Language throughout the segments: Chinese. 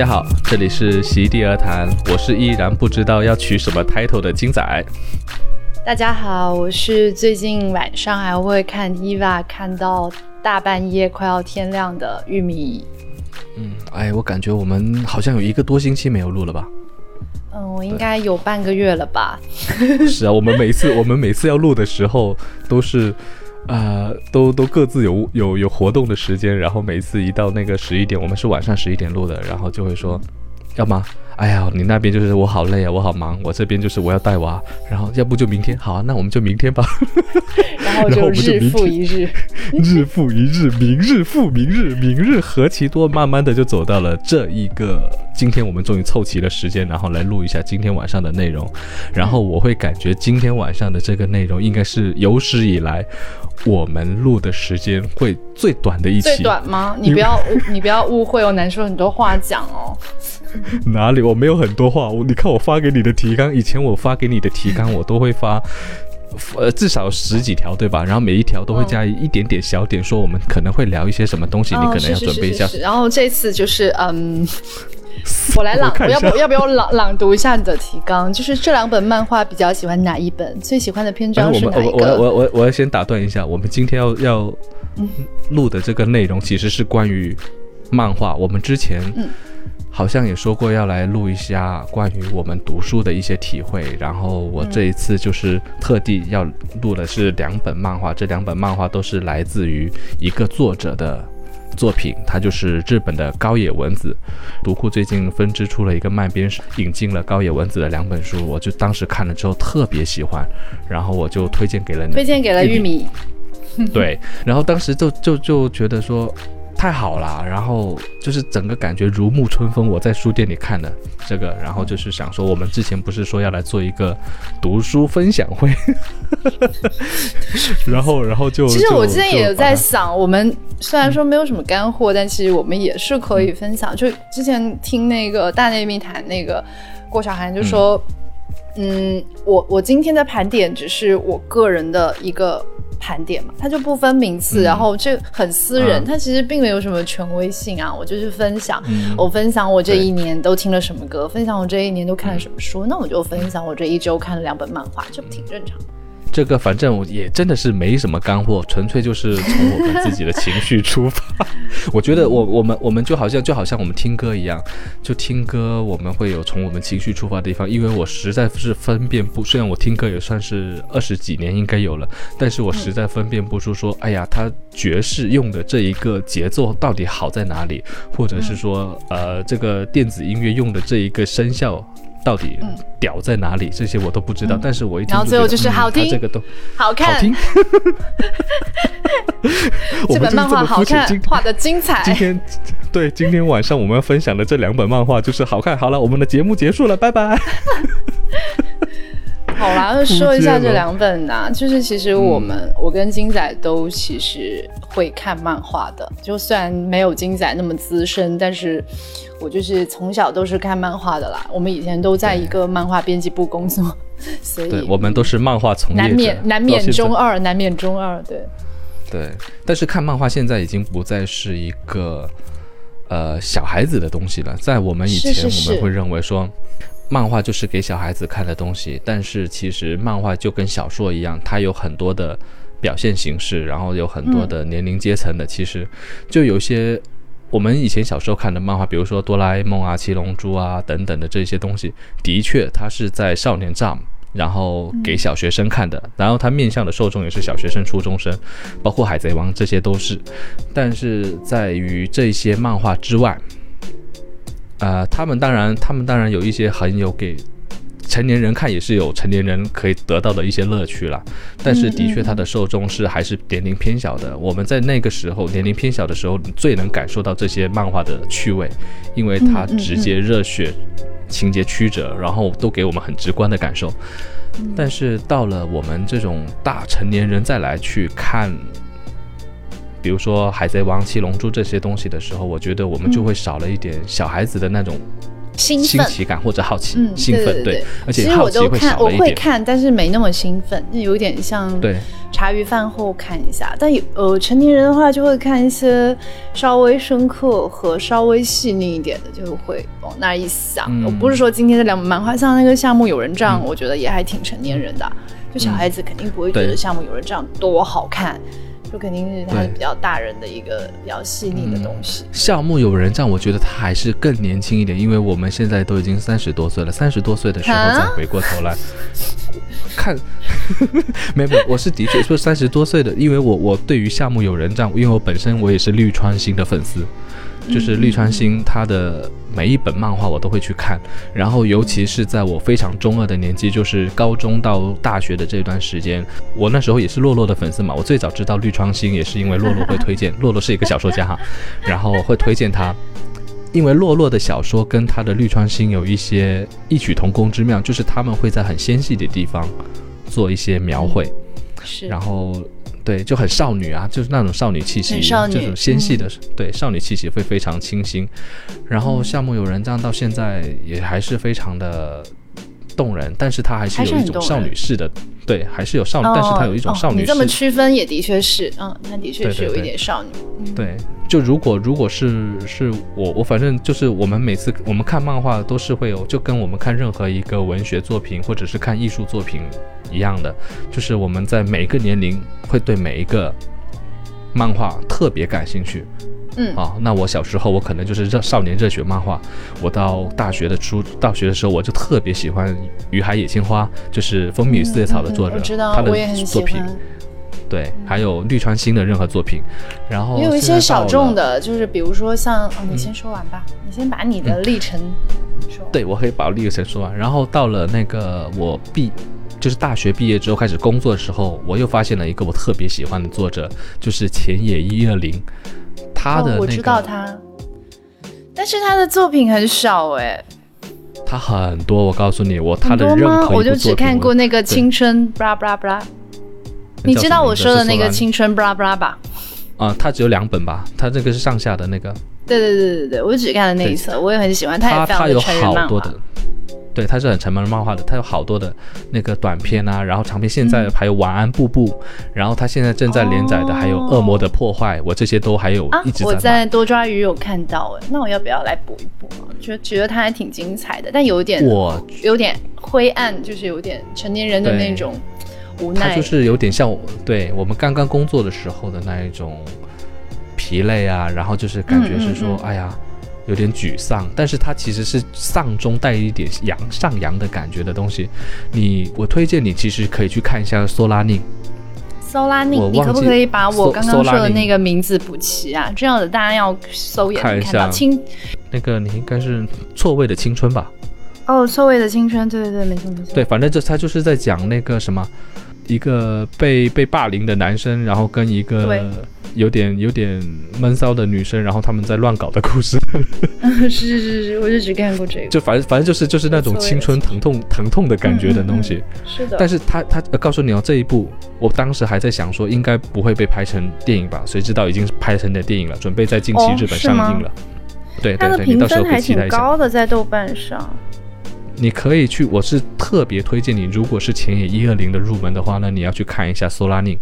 大家好，这里是席地而谈，我是依然不知道要取什么 title 的金仔。大家好，我是最近晚上还会看 EVA 看到大半夜快要天亮的玉米。嗯，哎，我感觉我们好像有一个多星期没有录了吧？嗯，我应该有半个月了吧？是啊，我们每次我们每次要录的时候都是。啊，都都各自有有有活动的时间，然后每次一到那个十一点，我们是晚上十一点录的，然后就会说，要吗？哎呀，你那边就是我好累啊，我好忙，我这边就是我要带娃，然后要不就明天，好啊，那我们就明天吧。然后就日复一日，日复一日，明日复明日，明日何其多，慢慢的就走到了这一个今天，我们终于凑齐了时间，然后来录一下今天晚上的内容。然后我会感觉今天晚上的这个内容应该是有史以来我们录的时间会最短的一期。最短吗？你不要 你不要误会哦，难说很多话讲哦。哪里？我没有很多话。我你看我发给你的提纲，以前我发给你的提纲，我都会发，呃，至少十几条，对吧？然后每一条都会加一点点小点，说我们可能会聊一些什么东西，你可能要准备一下。然后这次就是，嗯，我来朗，我要不要不要朗朗读一下你的提纲？就是这两本漫画比较喜欢哪一本？最喜欢的篇章是哪一个？我我我我我要先打断一下，我们今天要要录的这个内容其实是关于漫画。我们之前嗯。好像也说过要来录一下关于我们读书的一些体会，然后我这一次就是特地要录的是两本漫画，这两本漫画都是来自于一个作者的作品，他就是日本的高野文子。读库最近分支出了一个漫编，引进了高野文子的两本书，我就当时看了之后特别喜欢，然后我就推荐给了你，推荐给了玉米。对，然后当时就就就觉得说。太好了，然后就是整个感觉如沐春风。我在书店里看的这个，然后就是想说，我们之前不是说要来做一个读书分享会，然后然后就 其实我之前也有在想，我们虽然说没有什么干货，但其实我们也是可以分享。就之前听那个大内密谈那个郭晓涵就说，嗯，我我今天的盘点只是我个人的一个。盘点嘛，它就不分名次，然后这很私人，它其实并没有什么权威性啊。我就是分享，我分享我这一年都听了什么歌，分享我这一年都看了什么书，那我就分享我这一周看了两本漫画，这不挺正常？这个反正我也真的是没什么干货，纯粹就是从我们自己的情绪出发。我觉得我我们我们就好像就好像我们听歌一样，就听歌我们会有从我们情绪出发的地方。因为我实在是分辨不，虽然我听歌也算是二十几年应该有了，但是我实在分辨不出说，哎呀，他爵士用的这一个节奏到底好在哪里，或者是说，呃，这个电子音乐用的这一个声效。到底屌在哪里？这些我都不知道，但是我一听，然后最后就是好听，这个都好看，好听。这本漫画好看，画的精彩。今天，对，今天晚上我们要分享的这两本漫画就是好看。好了，我们的节目结束了，拜拜。好啦，说一下这两本呐，就是其实我们我跟金仔都其实会看漫画的，就虽然没有金仔那么资深，但是我就是从小都是看漫画的啦。我们以前都在一个漫画编辑部工作，所以我们都是漫画从业难免难免中二，难免中二，对对。但是看漫画现在已经不再是一个呃小孩子的东西了，在我们以前我们会认为说。漫画就是给小孩子看的东西，但是其实漫画就跟小说一样，它有很多的表现形式，然后有很多的年龄阶层的。其实就有些我们以前小时候看的漫画，比如说哆啦 A 梦啊、七龙珠啊等等的这些东西，的确它是在少年 Jump，然后给小学生看的，然后它面向的受众也是小学生、初中生，包括海贼王这些都是。但是在于这些漫画之外。呃，他们当然，他们当然有一些很有给成年人看，也是有成年人可以得到的一些乐趣了。但是，的确，它的受众是还是年龄偏小的。我们在那个时候年龄偏小的时候，最能感受到这些漫画的趣味，因为它直接热血，情节曲折，然后都给我们很直观的感受。但是到了我们这种大成年人再来去看。比如说《海贼王》《七龙珠》这些东西的时候，我觉得我们就会少了一点小孩子的那种新奇感或者好奇、兴奋。对，而且好奇会少了一点。我会看，但是没那么兴奋，那有点像对茶余饭后看一下。但有呃成年人的话，就会看一些稍微深刻和稍微细腻一点的，就会往那一想。我不是说今天的两本漫画，像那个《夏目友人帐》，我觉得也还挺成年人的，就小孩子肯定不会觉得《夏目友人帐》多好看。就肯定是他比较大人的一个比较细腻的东西。夏目友人帐，我觉得他还是更年轻一点，因为我们现在都已经三十多岁了，三十多岁的时候再回过头来看，没有，我是的确 说三十多岁的，因为我我对于夏目友人帐，因为我本身我也是绿川星的粉丝。就是绿川星，他的每一本漫画我都会去看，然后尤其是在我非常中二的年纪，就是高中到大学的这段时间，我那时候也是洛洛的粉丝嘛。我最早知道绿川星也是因为洛洛会推荐，洛洛是一个小说家哈，然后会推荐他，因为洛洛的小说跟他的绿川星有一些异曲同工之妙，就是他们会在很纤细的地方做一些描绘，是，然后。对，就很少女啊，就是那种少女气息，这种纤细的，对，少女气息会非常清新。然后夏目友人帐到现在也还是非常的动人，但是它还是有一种少女式的，对，还是有少女，但是它有一种少女。你这么区分也的确是，嗯，它的确是有一点少女。对，就如果如果是是我我反正就是我们每次我们看漫画都是会有，就跟我们看任何一个文学作品或者是看艺术作品。一样的，就是我们在每一个年龄会对每一个漫画特别感兴趣。嗯，啊，那我小时候我可能就是热少年热血漫画，我到大学的初大学的时候我就特别喜欢《雨海野青花》，就是《蜂蜜与四叶草》的作者，他的作品。对，还有绿川星的任何作品，然后也有一些小众的，就是比如说像，你先说完吧，你先把你的历程说。对，我可以把历程说完，然后到了那个我毕。就是大学毕业之后开始工作的时候，我又发现了一个我特别喜欢的作者，就是浅野一二零。他的我知道他，但是他的作品很少哎。他很多，我告诉你，我他的任何我就只看过那个青春布拉布拉布拉。你知道我说的那个青春布拉布拉吧？啊，他只有两本吧？他这个是上下的那个。对对对对对，我只看了那一册，我也很喜欢。他也非常有好多的。对，它是很沉闷的漫画的，它有好多的那个短片啊，然后长篇，现在还有晚安布布，然后它现在正在连载的还有恶魔的破坏，我这些都还有一直在。我在多抓鱼有看到哎，那我要不要来补一补啊？就觉得它还挺精彩的，但有点我有点灰暗，就是有点成年人的那种无奈。他就是有点像对我们刚刚工作的时候的那一种疲累啊，然后就是感觉是说，哎呀。有点沮丧，但是它其实是丧中带一点阳上扬的感觉的东西。你，我推荐你其实可以去看一下《索拉宁》。索拉宁，你可不可以把我刚刚说的那个名字补齐啊？这样子大家要搜也看一下。青，那个你应该是错位的青春吧？哦，错位的青春，对对对，没错没错。对，反正就他就是在讲那个什么。一个被被霸凌的男生，然后跟一个有点有点闷骚的女生，然后他们在乱搞的故事。是是是是，我就只干过这个。就反正反正就是就是那种青春疼痛疼痛的感觉的东西。是的。但是他他告诉你哦，这一部我当时还在想说应该不会被拍成电影吧？谁知道已经拍成的电影了，准备在近期日本上映了。对对对，你到时候可以期待一下。高的在豆瓣上。你可以去，我是特别推荐你，如果是前野一二零的入门的话，那你要去看一下 Solanin。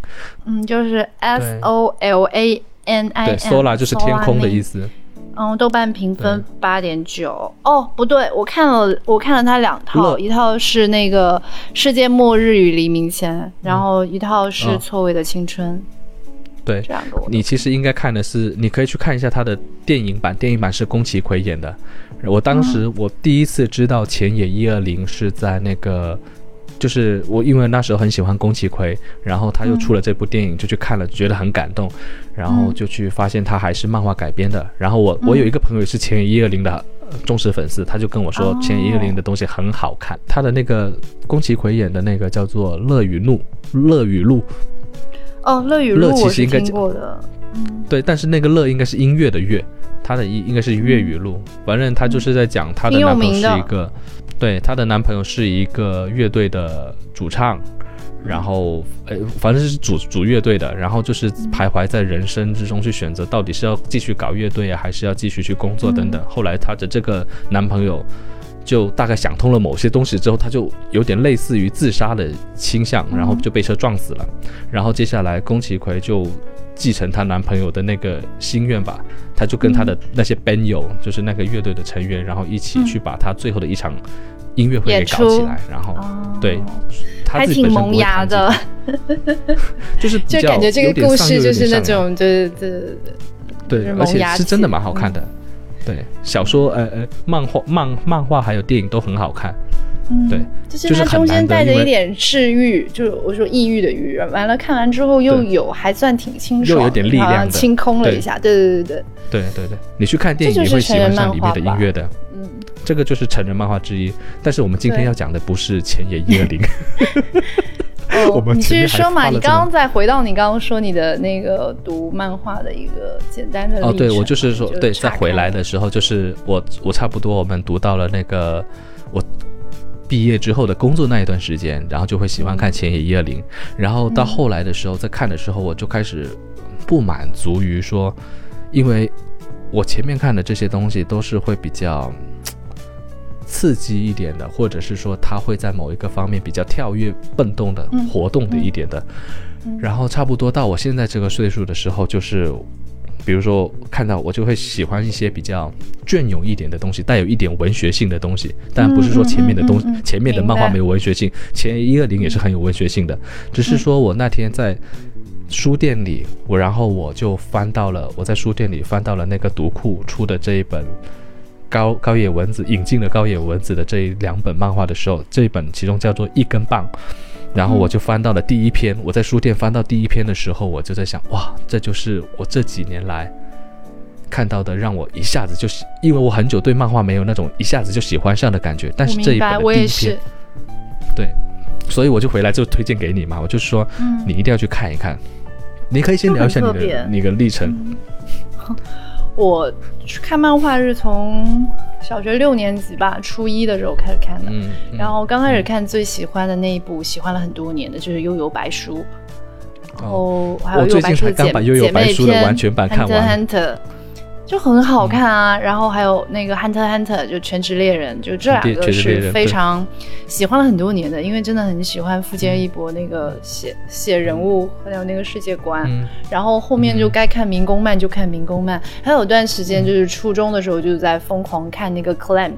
嗯，就是 S O L A N I。对，Sola 就是天空的意思。嗯，豆瓣评分八点九。哦，不对，我看了，我看了它两套，一套是那个世界末日与黎明前，然后一套是错位的青春。对，你其实应该看的是，你可以去看一下他的电影版，电影版是宫崎葵演的。我当时我第一次知道前野一二零是在那个，就是我因为那时候很喜欢宫崎葵，然后他又出了这部电影，就去看了，觉得很感动，然后就去发现他还是漫画改编的。然后我我有一个朋友是前野一二零的忠实粉丝，他就跟我说前野一二零的东西很好看。他的那个宫崎葵演的那个叫做《乐与怒》，乐与怒。哦，乐与乐其实应该听过的，对，但是那个乐应该是音乐的乐，他的应应该是粤语录。反正她就是在讲她的男朋友是一个，对，她的男朋友是一个乐队的主唱，然后呃，反正是主主乐队的，然后就是徘徊在人生之中去选择，到底是要继续搞乐队啊，还是要继续去工作等等。后来她的这个男朋友。就大概想通了某些东西之后，他就有点类似于自杀的倾向，然后就被车撞死了。然后接下来宫崎葵就继承她男朋友的那个心愿吧，她就跟她的那些 band 友，就是那个乐队的成员，然后一起去把她最后的一场音乐会给搞起来。然后对，还挺萌芽的，就是就感觉这个故事就是那种对对对对，对，而且是真的蛮好看的。对，小说、呃呃，漫画、漫漫画还有电影都很好看。嗯，对，就是它中间带着一点治愈，就是我说抑郁的郁。完了，看完之后又有还算挺清爽，又有点力量，清空了一下。对对对对对对对，你去看电影你会喜欢上里面的音乐的。嗯，这个就是成人漫画之一。但是我们今天要讲的不是前野一二零。哦，你继续说嘛？你刚刚再回到你刚刚说你的那个读漫画的一个简单的哦，对我就是说，对，在回来的时候，就是我我差不多我们读到了那个我毕业之后的工作那一段时间，然后就会喜欢看前野一二零，然后到后来的时候在看的时候，我就开始不满足于说，因为我前面看的这些东西都是会比较。刺激一点的，或者是说他会在某一个方面比较跳跃、蹦动的活动的一点的，然后差不多到我现在这个岁数的时候，就是比如说看到我就会喜欢一些比较隽永一点的东西，带有一点文学性的东西，但不是说前面的东前面的漫画没有文学性，前一二零也是很有文学性的，只是说我那天在书店里，我然后我就翻到了我在书店里翻到了那个读库出的这一本。高高野文子引进了高野文子的这两本漫画的时候，这一本其中叫做《一根棒》，然后我就翻到了第一篇。我在书店翻到第一篇的时候，我就在想，哇，这就是我这几年来看到的，让我一下子就喜，因为我很久对漫画没有那种一下子就喜欢上的感觉。但是这一本的第一篇，对，所以我就回来就推荐给你嘛，我就说，你一定要去看一看。你可以先聊一下你的那个历程。我去看漫画是从小学六年级吧，初一的时候开始看的。嗯，然后刚开始看最喜欢的那一部，喜欢了很多年的就是《悠游白书》，然后还有《悠游白书》姐姐妹篇《Hunter Hunter》。就很好看啊，然后还有那个《Hunter Hunter》就《全职猎人》，就这两个是非常喜欢了很多年的，因为真的很喜欢富坚义博那个写写人物还有那个世界观。然后后面就该看民工漫就看民工漫，还有段时间就是初中的时候就在疯狂看那个 Clamp。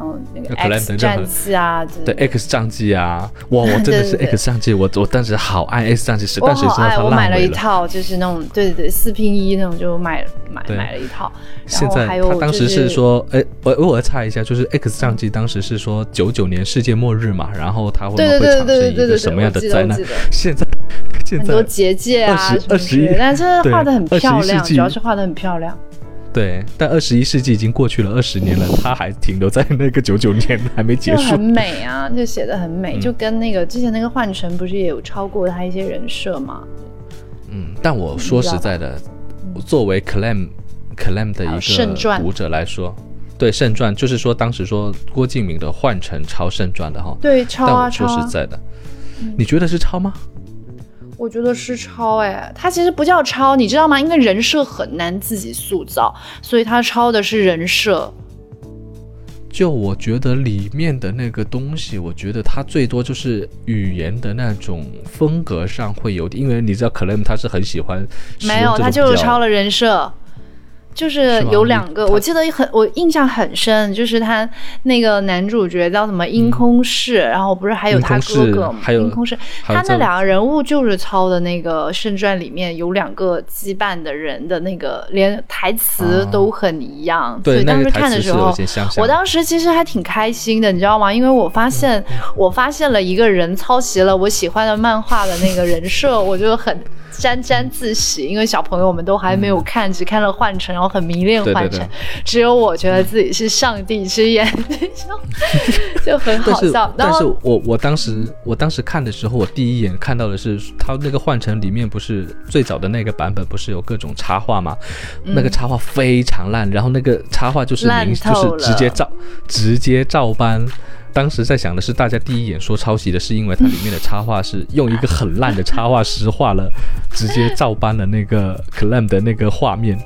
然后那个 X 战记啊，对 X 战记啊，哇，我真的是 X 战记，我我当时好爱 X 战记，是但是我好爱，我买了一套，就是那种对对对四拼一那种，就买买买了一套。现在他当时是说，哎，我我我猜一下，就是 X 战记当时是说九九年世界末日嘛，然后他会会产生一个什么样的灾难？现在很多结界啊，二十一，但是画的很漂亮，主要是画的很漂亮。对，但二十一世纪已经过去了二十年了，他还停留在那个九九年，还没结束。很美啊，就写的很美，就跟那个之前那个幻城不是也有超过他一些人设吗？嗯，但我说实在的，作为 Clam Clam 的一个读者来说，对圣传就是说当时说郭敬明的幻城抄圣传的哈，对抄啊抄。说实在的，你觉得是抄吗？我觉得是抄哎，他其实不叫抄，你知道吗？因为人设很难自己塑造，所以他抄的是人设。就我觉得里面的那个东西，我觉得他最多就是语言的那种风格上会有，因为你知道，可能他是很喜欢。没有，他就是抄了人设。就是有两个，我记得很，我印象很深，就是他那个男主角叫什么樱空室，然后不是还有他哥哥吗？樱空室，他那两个人物就是抄的那个圣传里面有两个羁绊的人的那个，连台词都很一样。所以当时看的时候，我当时其实还挺开心的，你知道吗？因为我发现我发现了一个人抄袭了我喜欢的漫画的那个人设，我就很。沾沾自喜，因为小朋友们都还没有看，只看了《幻城》，然后很迷恋《幻城》，只有我觉得自己是上帝之眼，就很好笑。但是我我当时我当时看的时候，我第一眼看到的是他那个《幻城》里面不是最早的那个版本，不是有各种插画吗？那个插画非常烂，然后那个插画就是明就是直接照直接照搬。当时在想的是，大家第一眼说抄袭的是因为它里面的插画是用一个很烂的插画师画了，直接照搬了那个 Clam 的那个画面。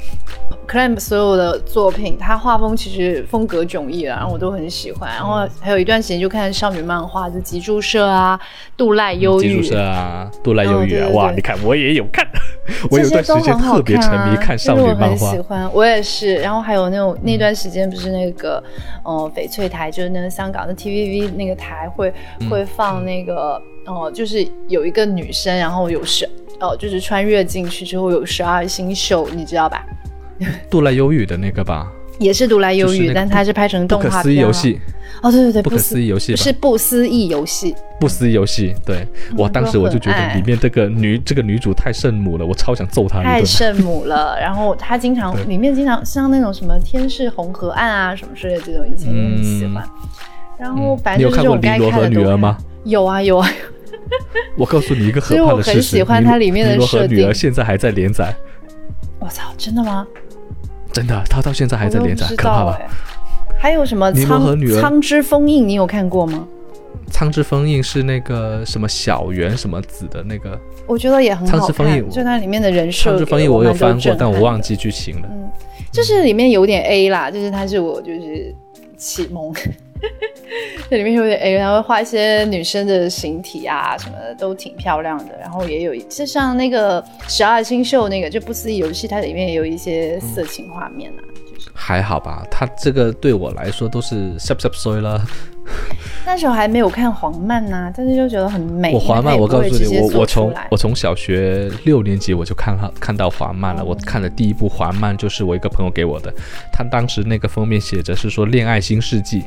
Clamp 所有的作品，他画风其实风格迥异啊，然后我都很喜欢。然后还有一段时间就看少女漫画，就吉柱社啊、杜赖忧郁。吉柱社啊，杜赖忧郁啊，哇！你看我也有看，我有段时间特别沉迷看少女漫画。我很喜欢，我也是。然后还有那种那段时间不是那个，呃，翡翠台就是那个香港的 TVB 那个台会会放那个，哦，就是有一个女生，然后有十。哦，就是穿越进去之后有十二星宿，你知道吧？杜来忧郁的那个吧，也是独来忧郁，但它是拍成动画片。不可思议游戏。哦，对对对，不可思议游戏是不思议游戏。不思议游戏，对我当时我就觉得里面这个女这个女主太圣母了，我超想揍她。太圣母了，然后她经常里面经常像那种什么天是红河岸啊什么之类的这种，以前也很喜欢。然后反正就是这种该看的女儿吗？有啊有啊。我告诉你一个可怕的事实，它里面的设定。女儿现在还在连载。我操，真的吗？真的，他到现在还在连载，可怕吧？还有什么苍苍之封印？你有看过吗？苍之封印是那个什么小圆什么子的那个？我觉得也很好看。苍之封印，就它里面的人设。苍之封印我有翻过，但我忘记剧情了。嗯，就是里面有点 A 啦，就是它是我就是启蒙。这里面有点 A，然后画一些女生的形体啊，什么的都挺漂亮的。然后也有，就像那个十二星宿那个就不思议游戏，它里面也有一些色情画面啊。还好吧，他这个对我来说都是 sub sub 衰了。那时候还没有看黄漫呢，但是就觉得很美。我黄漫，我告诉你，我我从我从小学六年级我就看看看到黄漫了。我看的第一部黄漫就是我一个朋友给我的，他当时那个封面写着是说恋爱新世纪，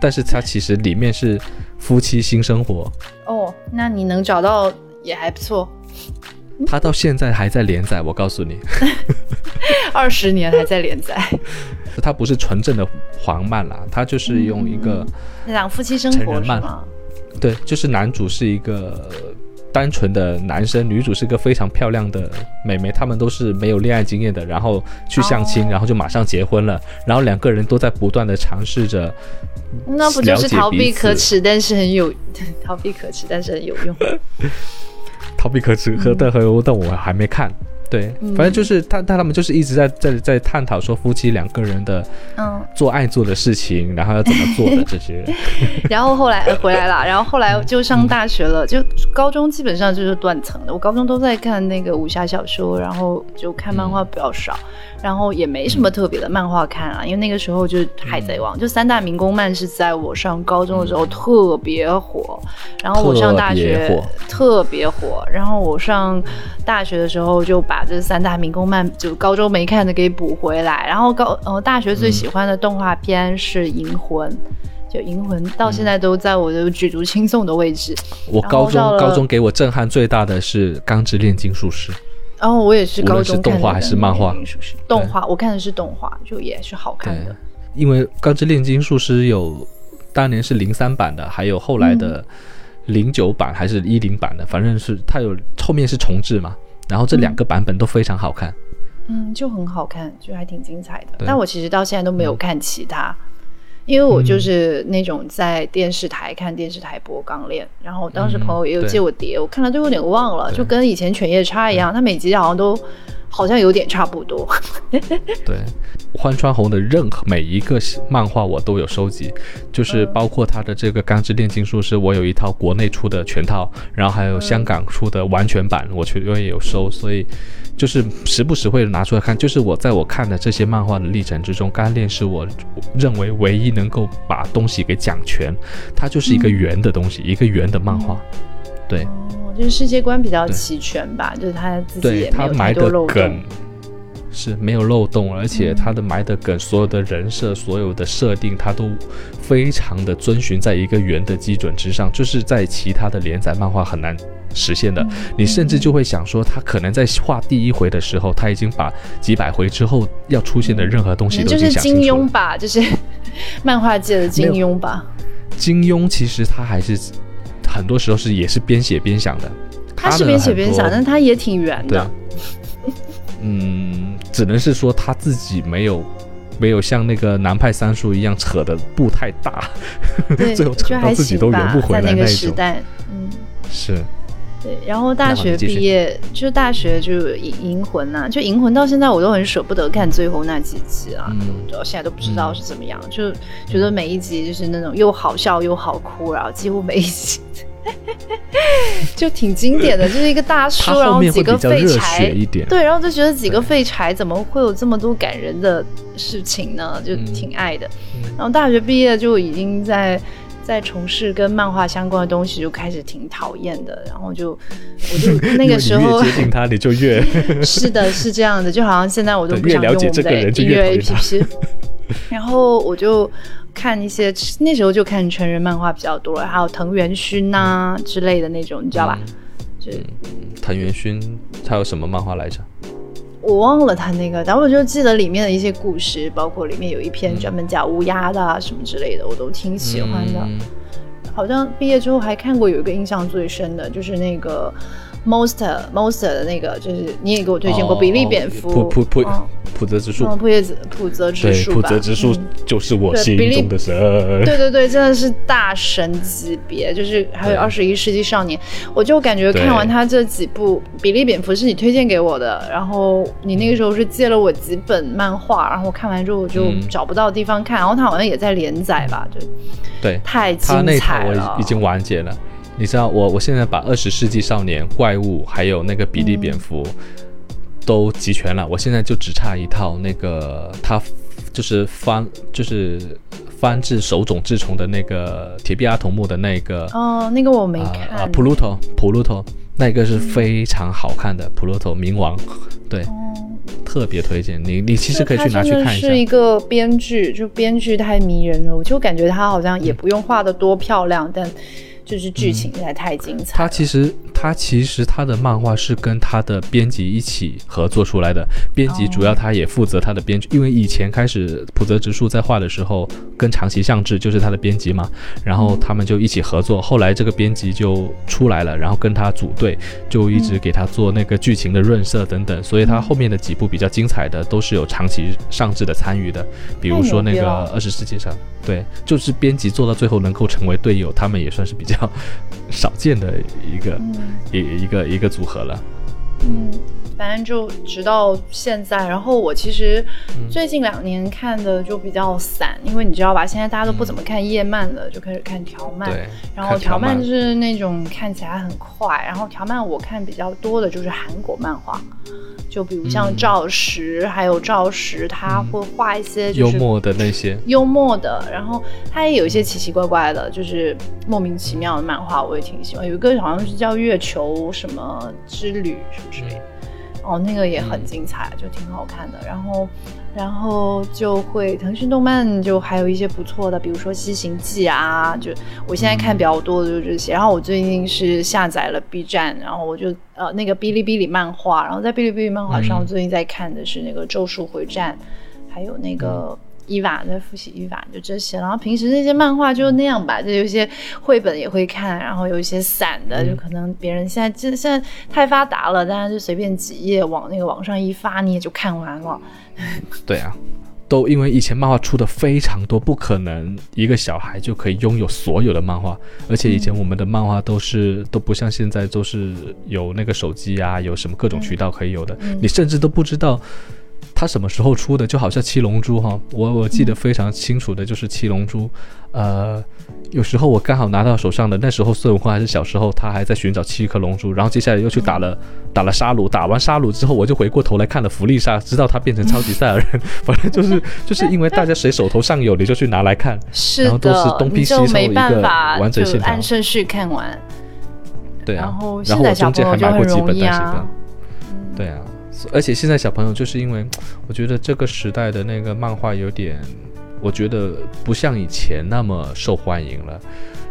但是它其实里面是夫妻新生活。哦，那你能找到也还不错。他到现在还在连载，我告诉你，二十年还在连载。他不是纯正的黄漫啦，他就是用一个两夫妻生活漫对，就是男主是一个单纯的男生，女主是个非常漂亮的美眉，他们都是没有恋爱经验的，然后去相亲，然后就马上结婚了，然后两个人都在不断的尝试着。那不就是逃避可耻，但是很有 逃避可耻，但是很有用。逃避可耻和但很有但我还没看。对，反正就是他他他们就是一直在在在探讨说夫妻两个人的嗯做爱做的事情，然后要怎么做的这些。然后后来回来了，然后后来就上大学了，就高中基本上就是断层的。我高中都在看那个武侠小说，然后就看漫画比较少。然后也没什么特别的漫画看啊，因为那个时候就是海贼王，就三大民工漫是在我上高中的时候特别火，然后我上大学特别火，然后我上大学的时候就把这三大民工漫就高中没看的给补回来，然后高呃大学最喜欢的动画片是《银魂》，就《银魂》到现在都在我的举足轻重的位置。我高中高中给我震撼最大的是《钢之炼金术师》。然后我也是高中看动画还是漫画？动画，我看的是动画，就也是好看的。因为《钢之炼金术师》有当年是零三版的，还有后来的零九版还是一零版的，反正是它有后面是重置嘛。然后这两个版本都非常好看。嗯，就很好看，就还挺精彩的。但我其实到现在都没有看其他。因为我就是那种在电视台看电视台播《钢炼》，然后当时朋友也有借我碟，我看了都有点忘了，就跟以前《犬夜叉》一样，它每集好像都好像有点差不多。对，欢川红的任何每一个漫画我都有收集，就是包括他的这个《钢之炼金术师》，我有一套国内出的全套，然后还有香港出的完全版，我去我也有收，所以。就是时不时会拿出来看，就是我在我看的这些漫画的历程之中，《钢炼》是我认为唯一能够把东西给讲全，它就是一个圆的东西，一个圆的漫画。对，哦，就是世界观比较齐全吧，就是他自己也没有太多漏洞。是没有漏洞，而且他的埋的梗，所有的人设，所有的设定，他都非常的遵循在一个圆的基准之上，就是在其他的连载漫画很难实现的。你甚至就会想说，他可能在画第一回的时候，他已经把几百回之后要出现的任何东西都就是金庸吧，就是 漫画界的金庸吧。金庸其实他还是很多时候是也是边写边想的，他是边写边想，但他也挺圆的。嗯，只能是说他自己没有，没有像那个南派三叔一样扯的步太大，最后扯到自己都圆不回来那种。嗯，是，对，然后大学毕业就大学就银银魂呐，就银魂到现在我都很舍不得看最后那几集啊，到现在都不知道是怎么样，就觉得每一集就是那种又好笑又好哭，然后几乎每一集 就挺经典的，就是一个大叔，然后几个废柴，对，然后就觉得几个废柴怎么会有这么多感人的事情呢？就挺爱的。然后大学毕业就已经在。在从事跟漫画相关的东西就开始挺讨厌的，然后就我就 那个时候越接近他你就越 是的，是这样的，就好像现在我都不想用我们的音乐 A P P，然后我就看一些那时候就看成人漫画比较多了，还有藤原勋呐之类的那种，你知道吧？就藤原勋他有什么漫画来着？我忘了他那个，但我就记得里面的一些故事，包括里面有一篇专门讲乌鸦的什么之类的，我都挺喜欢的。好像毕业之后还看过有一个印象最深的，就是那个。Monster Monster 的那个，就是你也给我推荐过《比利蝙蝠》。普普普普泽之树。普叶子普泽之树。普泽之树就是我心中的神。对对对，真的是大神级别，就是还有《二十一世纪少年》，我就感觉看完他这几部《比利蝙蝠》是你推荐给我的，然后你那个时候是借了我几本漫画，然后我看完之后我就找不到地方看，然后他好像也在连载吧，就对，太精彩了。我已经完结了。你知道我我现在把二十世纪少年怪物还有那个比利蝙蝠都集全了，我现在就只差一套那个他就是翻就是翻至手冢治虫的那个铁臂阿童木的那个哦，那个我没看。啊，普鲁托普鲁托那个是非常好看的普鲁托冥王，对，特别推荐你你其实可以去拿去看一下。是一个编剧，就编剧太迷人了，我就感觉他好像也不用画的多漂亮，但。就是剧情实在太精彩。他其实，他其实他的漫画是跟他的编辑一起合作出来的。编辑主要他也负责他的编剧，因为以前开始浦泽直树在画的时候，跟长崎相志就是他的编辑嘛，然后他们就一起合作。后来这个编辑就出来了，然后跟他组队，就一直给他做那个剧情的润色等等。所以他后面的几部比较精彩的都是有长崎上志的参与的，比如说那个二十世纪上，对，就是编辑做到最后能够成为队友，他们也算是比较。少见的一个一一个一个组合了。嗯，反正就直到现在。然后我其实最近两年看的就比较散，因为你知道吧，现在大家都不怎么看叶漫了，就开始看条漫。对。然后条漫就是那种看起来很快。然后条漫我看比较多的就是韩国漫画。就比如像赵石，还有赵石，他会画一些幽默的那些幽默的，然后他也有一些奇奇怪怪的，就是莫名其妙的漫画，我也挺喜欢。有一个好像是叫月球什么之旅什么之类的，哦，那个也很精彩，就挺好看的。然后。然后就会腾讯动漫就还有一些不错的，比如说《西行记》啊，就我现在看比较多的就是这些。然后我最近是下载了 B 站，然后我就呃那个哔哩哔哩漫画，然后在哔哩哔哩漫画上，我最近在看的是那个《咒术回战》，还有那个。伊娃在复习伊娃，就这些。然后平时那些漫画就那样吧，就有些绘本也会看，然后有一些散的，就可能别人现在这现在太发达了，大家就随便几页往那个网上一发，你也就看完了。对啊，都因为以前漫画出的非常多，不可能一个小孩就可以拥有所有的漫画，而且以前我们的漫画都是都不像现在都是有那个手机啊，有什么各种渠道可以有的，你甚至都不知道。它什么时候出的？就好像七龙珠哈，我我记得非常清楚的就是七龙珠，呃，有时候我刚好拿到手上的，那时候孙悟空还是小时候，他还在寻找七颗龙珠，然后接下来又去打了打了沙鲁，打完沙鲁之后，我就回过头来看了弗利萨，知道他变成超级赛亚人，反正就是就是因为大家谁手头上有，你就去拿来看，是然后都是东拼西凑一个完整线条，按顺序看完，对啊，然后我中间还买过几本单行本，嗯，对啊。而且现在小朋友就是因为，我觉得这个时代的那个漫画有点，我觉得不像以前那么受欢迎了，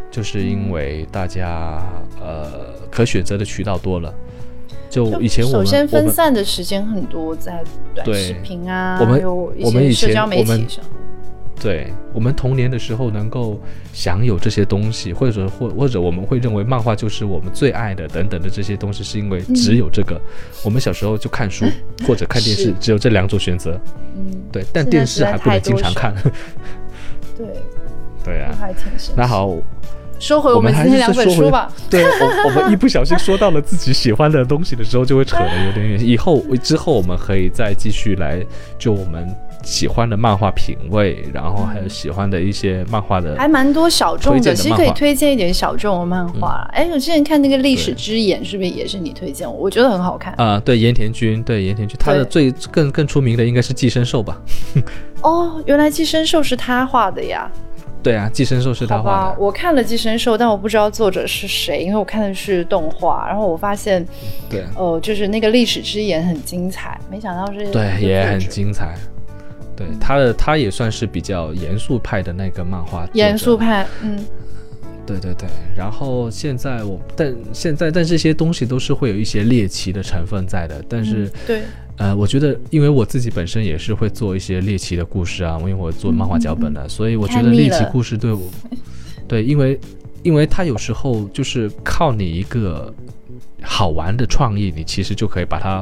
就是因为大家呃可选择的渠道多了，就以前我们首先分散的时间很多，在短视频啊，还有一些社交媒体上。对我们童年的时候能够享有这些东西，或者或或者我们会认为漫画就是我们最爱的等等的这些东西，是因为只有这个。我们小时候就看书或者看电视，只有这两种选择。嗯，对，但电视还不能经常看。对，对啊。还挺那好，说回我们今天两本书吧。对，我我们一不小心说到了自己喜欢的东西的时候，就会扯得有点远。以后之后我们可以再继续来就我们喜欢的漫画品味，然后还有喜欢的一些漫画的，还蛮多小众的，其实可以推荐一点小众的漫画。哎，我之前看那个《历史之眼》，是不是也是你推荐？我我觉得很好看啊。对，盐田君，对盐田君，他的最更更出名的应该是《寄生兽》吧？哦，原来《寄生兽》是他画的呀。对啊，寄生兽是他画的。我看了寄生兽，但我不知道作者是谁，因为我看的是动画。然后我发现，对，哦，就是那个历史之眼很精彩，没想到是。对，也很精彩。对，他的他也算是比较严肃派的那个漫画。严肃派，嗯。对对对，然后现在我，但现在但这些东西都是会有一些猎奇的成分在的，但是对。呃，我觉得，因为我自己本身也是会做一些猎奇的故事啊，因为我做漫画脚本的，所以我觉得猎奇故事对我，对，因为，因为它有时候就是靠你一个好玩的创意，你其实就可以把它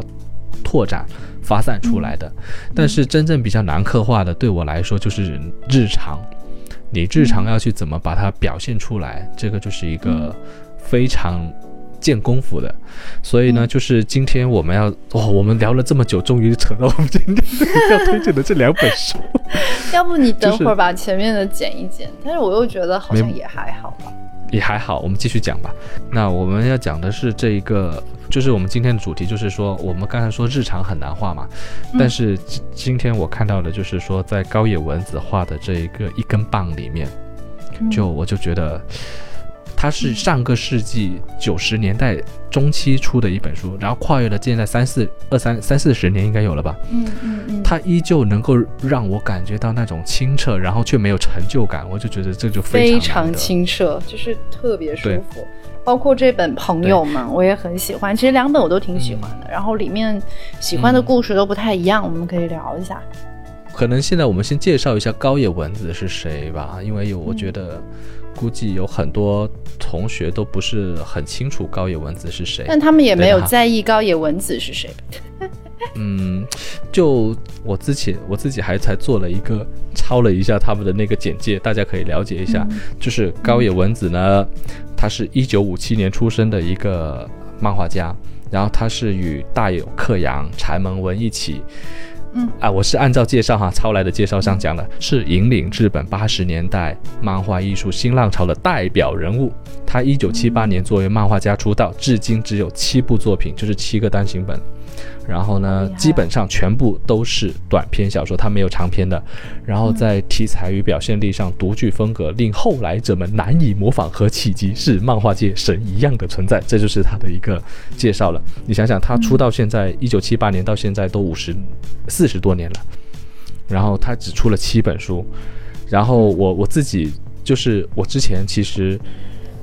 拓展、发散出来的。但是真正比较难刻画的，对我来说就是日常，你日常要去怎么把它表现出来，这个就是一个非常。见功夫的，所以呢，就是今天我们要哇，我们聊了这么久，终于扯到我们今天要推荐的这两本书。要不你等会儿把前面的剪一剪，但是我又觉得好像也还好吧。也还好，我们继续讲吧。那我们要讲的是这一个，就是我们今天的主题，就是说我们刚才说日常很难画嘛，但是今天我看到的，就是说在高野文子画的这一个一根棒里面，就我就觉得。它是上个世纪九十年代中期出的一本书，然后跨越了现在三四二三三四十年应该有了吧？嗯嗯嗯。它依旧能够让我感觉到那种清澈，然后却没有成就感，我就觉得这就非常清澈，就是特别舒服。包括这本《朋友们》，我也很喜欢。其实两本我都挺喜欢的，然后里面喜欢的故事都不太一样，我们可以聊一下。可能现在我们先介绍一下高野文子是谁吧，因为有我觉得。估计有很多同学都不是很清楚高野文子是谁，但他们也没有在意高野文子是谁。嗯，就我之前我自己还才做了一个抄了一下他们的那个简介，大家可以了解一下。就是高野文子呢，他是一九五七年出生的一个漫画家，然后他是与大友克洋、柴门文一起。嗯啊，我是按照介绍哈抄来的，介绍上讲的是引领日本八十年代漫画艺术新浪潮的代表人物。他一九七八年作为漫画家出道，至今只有七部作品，就是七个单行本。然后呢，基本上全部都是短篇小说，它没有长篇的。然后在题材与表现力上独具风格，令后来者们难以模仿和企及，是漫画界神一样的存在。这就是他的一个介绍了。你想想，他出到现在一九七八年到现在都五十四十多年了，然后他只出了七本书。然后我我自己就是我之前其实，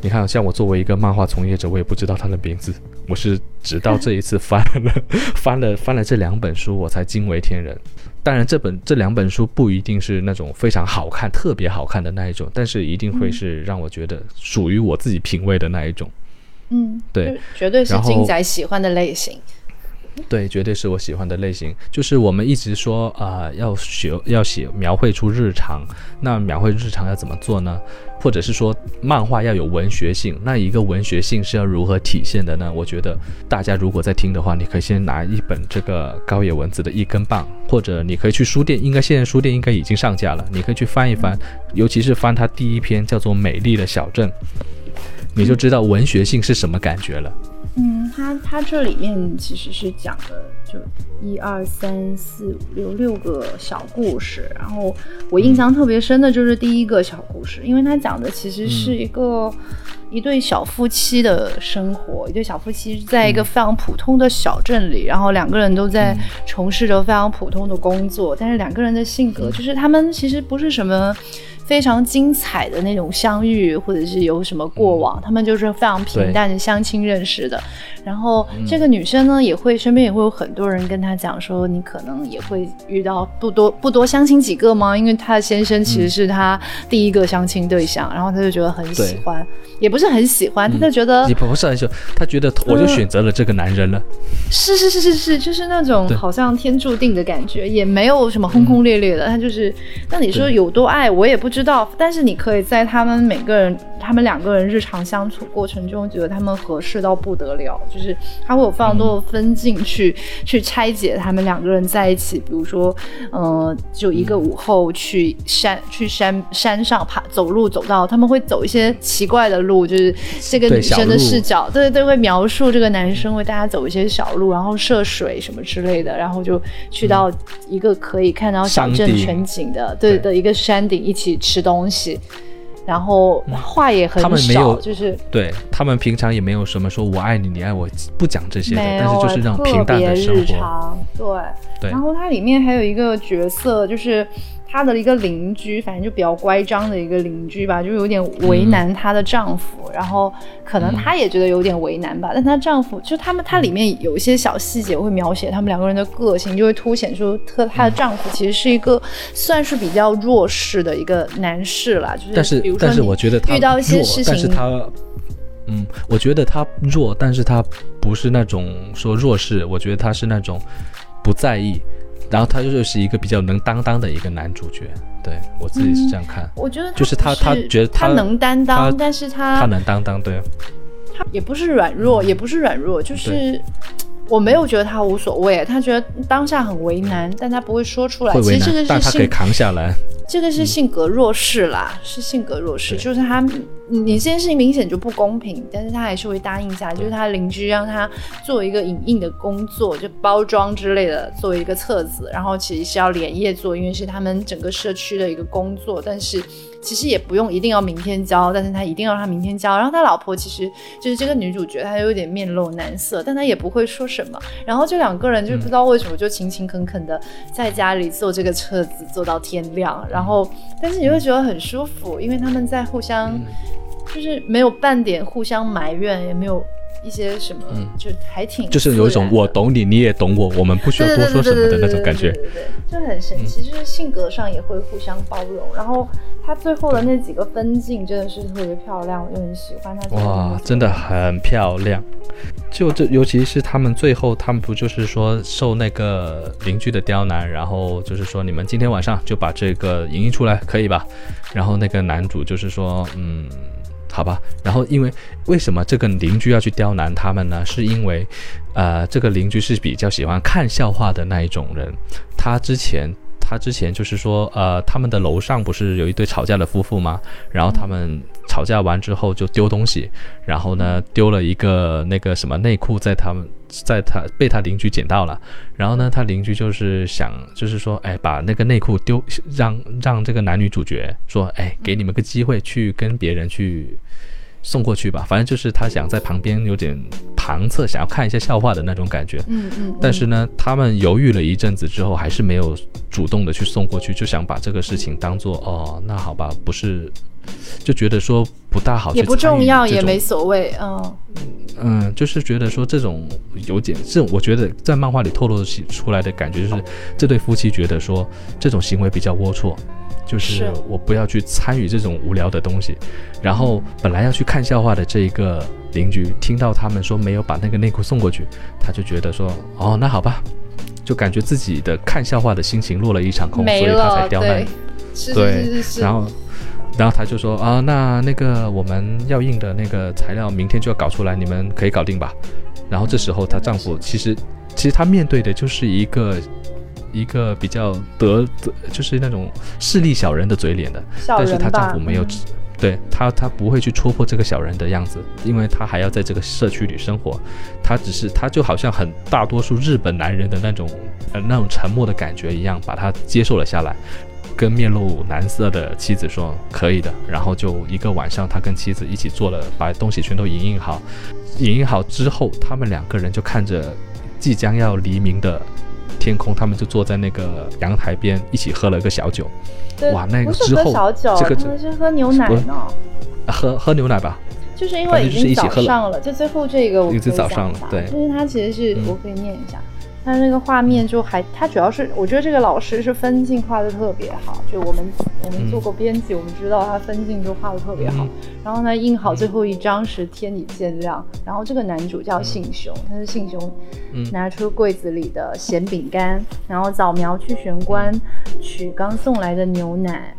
你看，像我作为一个漫画从业者，我也不知道他的名字。我是直到这一次翻了 翻了翻了这两本书，我才惊为天人。当然，这本这两本书不一定是那种非常好看、特别好看的那一种，但是一定会是让我觉得属于我自己品味的那一种。嗯，对，绝对是金仔喜欢的类型。对，绝对是我喜欢的类型。就是我们一直说啊，要学要写描绘出日常，那描绘日常要怎么做呢？或者是说漫画要有文学性，那一个文学性是要如何体现的呢？我觉得大家如果在听的话，你可以先拿一本这个高野文子的一根棒，或者你可以去书店，应该现在书店应该已经上架了，你可以去翻一翻，尤其是翻它第一篇叫做《美丽的小镇》，你就知道文学性是什么感觉了。嗯，它它这里面其实是讲的就一二三四五六六个小故事，然后我印象特别深的就是第一个小故事，因为它讲的其实是一个一对小夫妻的生活，一对小夫妻在一个非常普通的小镇里，然后两个人都在从事着非常普通的工作，但是两个人的性格就是他们其实不是什么。非常精彩的那种相遇，或者是有什么过往，他们就是非常平淡的相亲认识的。然后这个女生呢，也会身边也会有很多人跟她讲说，你可能也会遇到不多不多相亲几个吗？因为她的先生其实是她第一个相亲对象，然后她就觉得很喜欢，也不是很喜欢，她就觉得你不是很喜欢，她觉得我就选择了这个男人了。是是是是是，就是那种好像天注定的感觉，也没有什么轰轰烈烈的。她就是，那你说有多爱，我也不知。知道，但是你可以在他们每个人、他们两个人日常相处过程中，觉得他们合适到不得了。就是他会有非常多的分镜去去拆解他们两个人在一起。比如说，嗯，就一个午后去山去山山上爬走路，走到他们会走一些奇怪的路，就是这个女生的视角，对对对，会描述这个男生为大家走一些小路，然后涉水什么之类的，然后就去到一个可以看到小镇全景的，对的一个山顶一起吃东西，然后话也很少，就是对他们平常也没有什么说我爱你，你爱我，不讲这些的，但是就是让平淡的生活，对，然后它里面还有一个角色就是。她的一个邻居，反正就比较乖张的一个邻居吧，就有点为难她的丈夫，然后可能她也觉得有点为难吧。但她丈夫就他们，她里面有一些小细节会描写他们两个人的个性，就会凸显出她她的丈夫其实是一个算是比较弱势的一个男士啦。就是但是但是我觉得他遇到一些事情，但是他嗯，我觉得他弱，但是他不是那种说弱势，我觉得他是那种不在意。然后他就是一个比较能担当的一个男主角，对我自己是这样看。我觉得就是他，他觉得他能担当，但是他他能担当，对。他也不是软弱，也不是软弱，就是我没有觉得他无所谓，他觉得当下很为难，但他不会说出来。其实这个是但他可以扛下来。这个是性格弱势啦，是性格弱势，就是他，你这件事情明显就不公平，但是他还是会答应下来，就是他邻居让他做一个影印的工作，就包装之类的，作为一个册子，然后其实是要连夜做，因为是他们整个社区的一个工作，但是。其实也不用一定要明天交，但是他一定要他明天交。然后他老婆其实就是这个女主角，她有点面露难色，但她也不会说什么。然后这两个人就不知道为什么就勤勤恳恳的在家里做这个册子，做到天亮。然后，但是你会觉得很舒服，因为他们在互相，就是没有半点互相埋怨，也没有。一些什么，嗯，就还挺，就是有一种我懂你，你也懂我，我们不需要多说什么的那种感觉，对对对，就很神奇，就是性格上也会互相包容。然后他最后的那几个分镜真的是特别漂亮，我就很喜欢他。哇，真的很漂亮。就这，尤其是他们最后，他们不就是说受那个邻居的刁难，然后就是说你们今天晚上就把这个影印出来，可以吧？然后那个男主就是说，嗯。好吧，然后因为为什么这个邻居要去刁难他们呢？是因为，呃，这个邻居是比较喜欢看笑话的那一种人。他之前，他之前就是说，呃，他们的楼上不是有一对吵架的夫妇吗？然后他们吵架完之后就丢东西，然后呢，丢了一个那个什么内裤在他们。在他被他邻居捡到了，然后呢，他邻居就是想，就是说，哎，把那个内裤丢，让让这个男女主角说，哎，给你们个机会去跟别人去送过去吧，反正就是他想在旁边有点旁侧，想要看一下笑话的那种感觉。嗯嗯。但是呢，他们犹豫了一阵子之后，还是没有主动的去送过去，就想把这个事情当做，哦，那好吧，不是。就觉得说不大好，也不重要，也没所谓，嗯嗯，就是觉得说这种有点，这种我觉得在漫画里透露出来的感觉，就是这对夫妻觉得说这种行为比较龌龊，就是我不要去参与这种无聊的东西。然后本来要去看笑话的这一个邻居，听到他们说没有把那个内裤送过去，他就觉得说哦，那好吧，就感觉自己的看笑话的心情落了一场空，所以他才刁难，对，然后。然后他就说啊，那那个我们要印的那个材料，明天就要搞出来，你们可以搞定吧？然后这时候她丈夫其实，其实她面对的就是一个一个比较得得，就是那种势利小人的嘴脸的，但是她丈夫没有，对她她不会去戳破这个小人的样子，因为她还要在这个社区里生活，她只是她就好像很大多数日本男人的那种呃那种沉默的感觉一样，把她接受了下来。跟面露难色的妻子说可以的，然后就一个晚上，他跟妻子一起做了，把东西全都影印好。影印好之后，他们两个人就看着即将要黎明的天空，他们就坐在那个阳台边一起喝了个小酒。哇，那个之后这个是喝牛奶呢？喝喝牛奶吧。就是因为已经早上了，就最后这个我已经早上了，对，就是它其实是我可以念一下。他那个画面就还，他主要是我觉得这个老师是分镜画的特别好，就我们我们做过编辑，我们知道他分镜就画的特别好。然后呢，印好最后一张时天已渐亮，然后这个男主叫信雄，他是信雄拿出柜子里的咸饼干，然后扫描去玄关取刚送来的牛奶，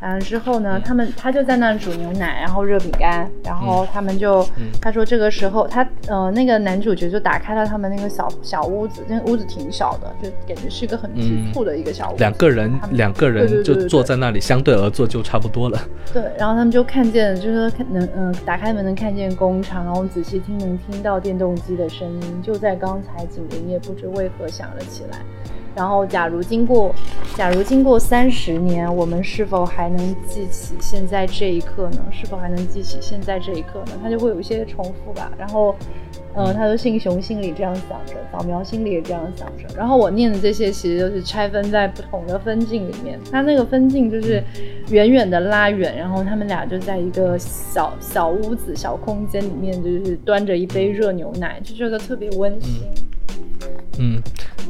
打完之后呢，他们他就在那煮牛奶，然后热饼干，然后他们就他说这个时候他呃那个男主角就打开了他们那个小小屋子，那个屋子挺小的，就感觉是一个很局促的一个小屋。两个人两个人就坐在那里相对而坐就差不多了。对，然后他们就看见，就是看能嗯打开门能看见工厂，然后仔细听能听到电动机的声音，就在刚才警铃也不知为何响了起来。然后，假如经过，假如经过三十年，我们是否还能记起现在这一刻呢？是否还能记起现在这一刻呢？他就会有一些重复吧。然后，嗯，他说信雄心里这样想着，扫描心里也这样想着。然后我念的这些其实就是拆分在不同的分镜里面。他那个分镜就是远远的拉远，然后他们俩就在一个小小屋子、小空间里面，就是端着一杯热牛奶，就觉得特别温馨。嗯。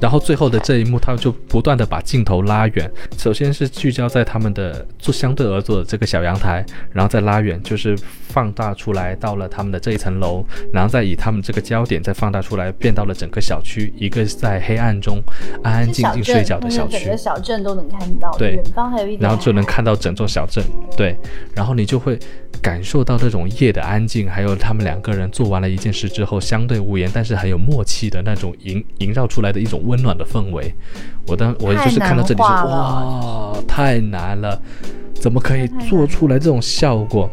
然后最后的这一幕，他就不断的把镜头拉远，首先是聚焦在他们的坐相对而坐的这个小阳台，然后再拉远，就是放大出来到了他们的这一层楼，然后再以他们这个焦点再放大出来，变到了整个小区，一个在黑暗中安安静静睡觉的小区，整个小镇都能看到，对，远方还有一点，然后就能看到整座小镇，对，然后你就会感受到这种夜的安静，还有他们两个人做完了一件事之后，相对无言但是很有默契的那种萦萦绕出来的一种。温暖的氛围，我当我就是看到这里说哇，太难了，怎么可以做出来这种效果？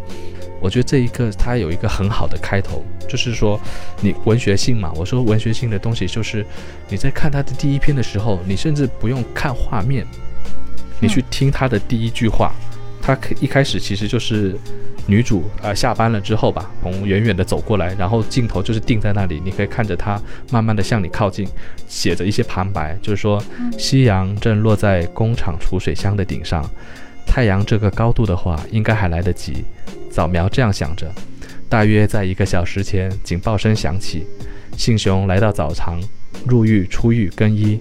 我觉得这一个它有一个很好的开头，就是说你文学性嘛。我说文学性的东西就是你在看他的第一篇的时候，你甚至不用看画面，你去听他的第一句话。他一开始其实就是女主啊下班了之后吧，从远远的走过来，然后镜头就是定在那里，你可以看着她慢慢的向你靠近，写着一些旁白，就是说夕阳正落在工厂储水箱的顶上，太阳这个高度的话应该还来得及。早苗这样想着，大约在一个小时前，警报声响起，信雄来到澡堂入浴出浴更衣，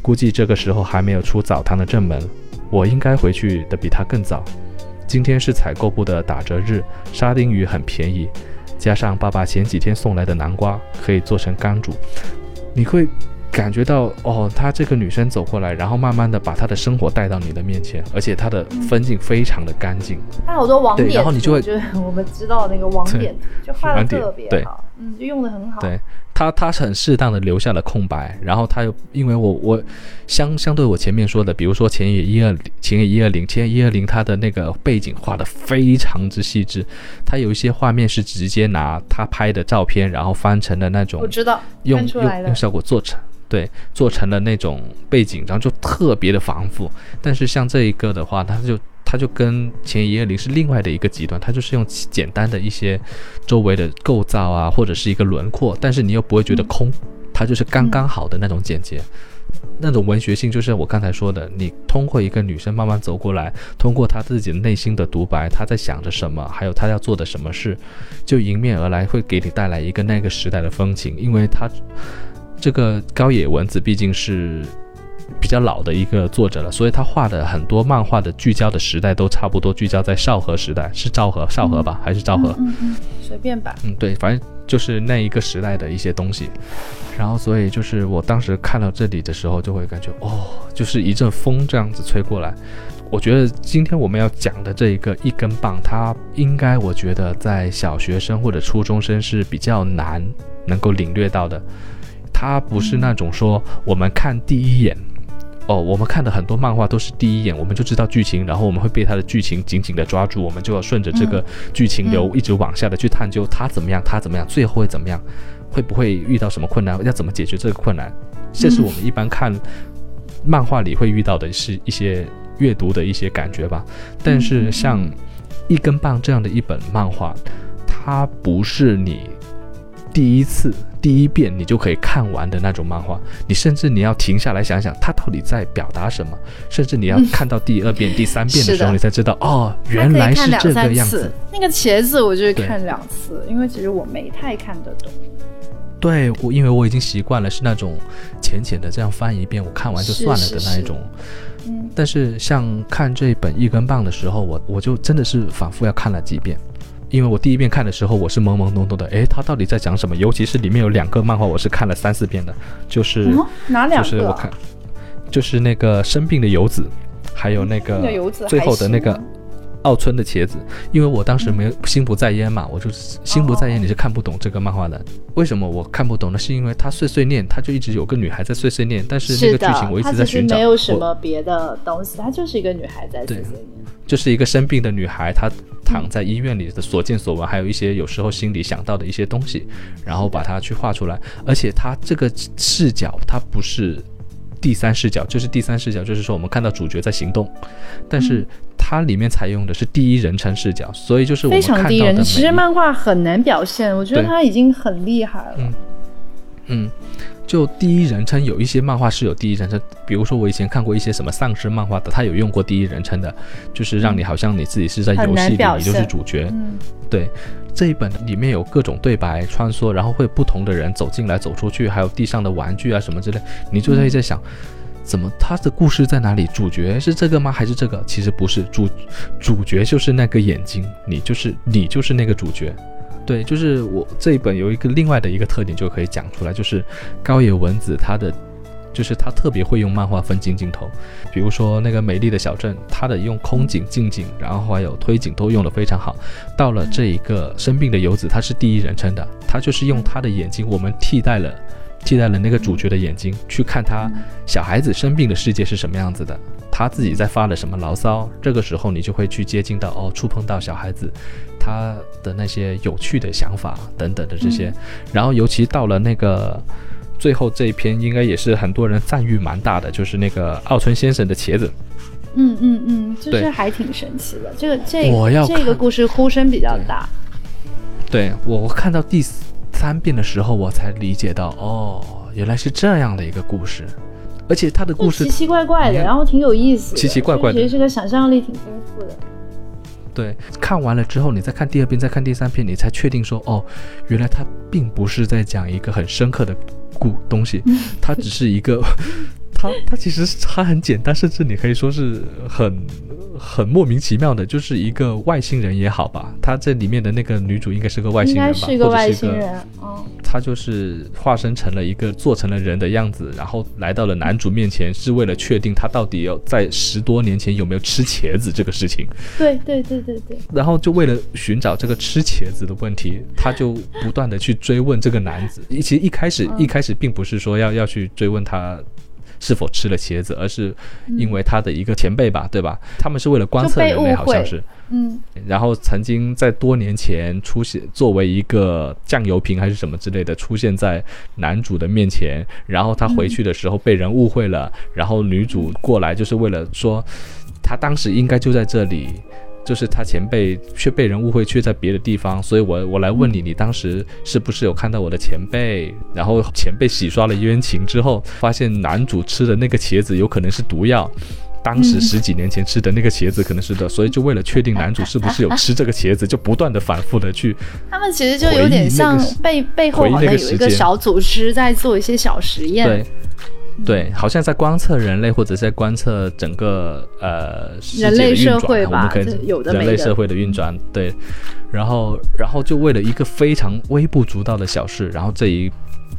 估计这个时候还没有出澡堂的正门。我应该回去的比他更早。今天是采购部的打折日，沙丁鱼很便宜，加上爸爸前几天送来的南瓜，可以做成干煮。你会感觉到哦，她这个女生走过来，然后慢慢的把她的生活带到你的面前，而且她的分镜非常的干净。她好多网点，然后你就会，就是我们知道那个网点，就画的特别好，嗯，就用的很好。对。他他很适当的留下了空白，然后他又因为我我相相对我前面说的，比如说前野一二前野一二零前野一二零，他的那个背景画的非常之细致，他有一些画面是直接拿他拍的照片，然后翻成了那种，我知道用用用效果做成对做成了那种背景，然后就特别的繁复。但是像这一个的话，它就。它就跟前一二零是另外的一个极端，它就是用简单的一些周围的构造啊，或者是一个轮廓，但是你又不会觉得空，它就是刚刚好的那种简洁，那种文学性就是我刚才说的，你通过一个女生慢慢走过来，通过她自己内心的独白，她在想着什么，还有她要做的什么事，就迎面而来，会给你带来一个那个时代的风情，因为她这个高野文子毕竟是。比较老的一个作者了，所以他画的很多漫画的聚焦的时代都差不多聚焦在少和时代，是昭和少和吧，还是昭和？嗯嗯，随便吧。嗯，对，反正就是那一个时代的一些东西。然后，所以就是我当时看到这里的时候，就会感觉哦，就是一阵风这样子吹过来。我觉得今天我们要讲的这一个一根棒，它应该我觉得在小学生或者初中生是比较难能够领略到的。它不是那种说我们看第一眼。哦，我们看的很多漫画都是第一眼我们就知道剧情，然后我们会被它的剧情紧紧的抓住，我们就要顺着这个剧情流一直往下的去探究它怎么样，它怎么样，最后会怎么样，会不会遇到什么困难，要怎么解决这个困难，这是我们一般看漫画里会遇到的是一些阅读的一些感觉吧。但是像一根棒这样的一本漫画，它不是你。第一次、第一遍你就可以看完的那种漫画，你甚至你要停下来想想，它到底在表达什么，甚至你要看到第二遍、第三遍的时候，你才知道哦，原来是这个样子。那个茄子我就会看两次，因为其实我没太看得懂。对，我因为我已经习惯了是那种浅浅的这样翻一遍，我看完就算了的那一种。嗯。但是像看这本一根棒的时候，我我就真的是反复要看了几遍。因为我第一遍看的时候，我是懵懵懂懂的，诶，他到底在讲什么？尤其是里面有两个漫画，我是看了三四遍的，就是哪两个？就是我看，就是那个生病的游子，还有那个最后的那个奥村的茄子，因为我当时没有心不在焉嘛，我就心不在焉，你是看不懂这个漫画的。为什么我看不懂呢？是因为他碎碎念，他就一直有个女孩在碎碎念，但是那个剧情我一直在寻找。没有什么别的东西，他就是一个女孩在碎碎念，就是一个生病的女孩，她躺在医院里的所见所闻，还有一些有时候心里想到的一些东西，然后把它去画出来。而且他这个视角，它不是。第三视角就是第三视角，就是说我们看到主角在行动，但是它里面采用的是第一人称视角，所以就是我们看到的。其实漫画很难表现，我觉得他已经很厉害了。嗯。就第一人称有一些漫画是有第一人称，比如说我以前看过一些什么丧尸漫画的，他有用过第一人称的，就是让你好像你自己是在游戏里，你就是主角。对，这一本里面有各种对白穿梭，然后会不同的人走进来走出去，还有地上的玩具啊什么之类，你就在在想，怎么他的故事在哪里？主角是这个吗？还是这个？其实不是，主主角就是那个眼睛，你就是你就是那个主角。对，就是我这一本有一个另外的一个特点，就可以讲出来，就是高野文子他的，就是他特别会用漫画分镜镜头，比如说那个美丽的小镇，他的用空景、近景，然后还有推景都用得非常好。到了这一个生病的游子，他是第一人称的，他就是用他的眼睛，我们替代了替代了那个主角的眼睛，去看他小孩子生病的世界是什么样子的，他自己在发了什么牢骚。这个时候你就会去接近到哦，触碰到小孩子。他的那些有趣的想法等等的这些，然后尤其到了那个最后这一篇，应该也是很多人赞誉蛮大的，就是那个奥村先生的茄子。嗯嗯嗯，就是还挺神奇的。这个这这个故事呼声比较大。对我看到第三遍的时候，我才理解到，哦，原来是这样的一个故事，而且他的故事奇奇怪怪的，然后挺有意思，奇奇怪怪的，其实这个想象力挺丰富的。对，看完了之后，你再看第二遍，再看第三遍，你才确定说，哦，原来他并不是在讲一个很深刻的故东西，它只是一个，它它其实它很简单，甚至你可以说是很。很莫名其妙的，就是一个外星人也好吧，他这里面的那个女主应该是个外星人吧，是一个外星人，嗯，他就是化身成了一个做成了人的样子，然后来到了男主面前，是为了确定他到底要在十多年前有没有吃茄子这个事情。对对对对对。然后就为了寻找这个吃茄子的问题，他就不断的去追问这个男子。其实一开始一开始并不是说要要去追问他。是否吃了茄子，而是因为他的一个前辈吧，对吧？他们是为了观测人类，好像是，嗯。然后曾经在多年前出现，作为一个酱油瓶还是什么之类的，出现在男主的面前。然后他回去的时候被人误会了，然后女主过来就是为了说，他当时应该就在这里。就是他前辈却被人误会，却在别的地方，所以我我来问你，你当时是不是有看到我的前辈？然后前辈洗刷了冤情之后，发现男主吃的那个茄子有可能是毒药，当时十几年前吃的那个茄子可能是的，所以就为了确定男主是不是有吃这个茄子，就不断的反复的去。他们其实就有点像背背后好像有一个小组织在做一些小实验。对。对，好像在观测人类，或者在观测整个呃人类社会吧，有的人类社会的运转。对，然后然后就为了一个非常微不足道的小事，然后这一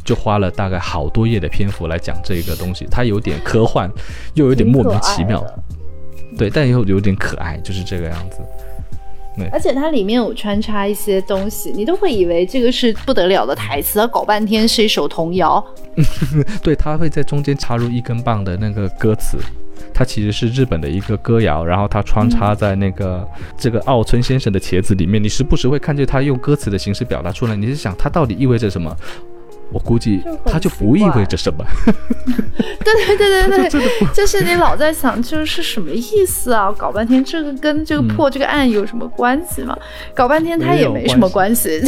就花了大概好多页的篇幅来讲这个东西，它有点科幻，又有点莫名其妙，对，但又有点可爱，就是这个样子。而且它里面有穿插一些东西，你都会以为这个是不得了的台词，搞半天是一首童谣。对，他会在中间插入一根棒的那个歌词，它其实是日本的一个歌谣，然后它穿插在那个这个奥村先生的茄子里面，你时不时会看见他用歌词的形式表达出来，你是想它到底意味着什么？我估计它就不意味着什么。对对对对对，就是你老在想，就是是什么意思啊？搞半天这个跟这个破这个案有什么关系吗？搞半天它也没什么关系。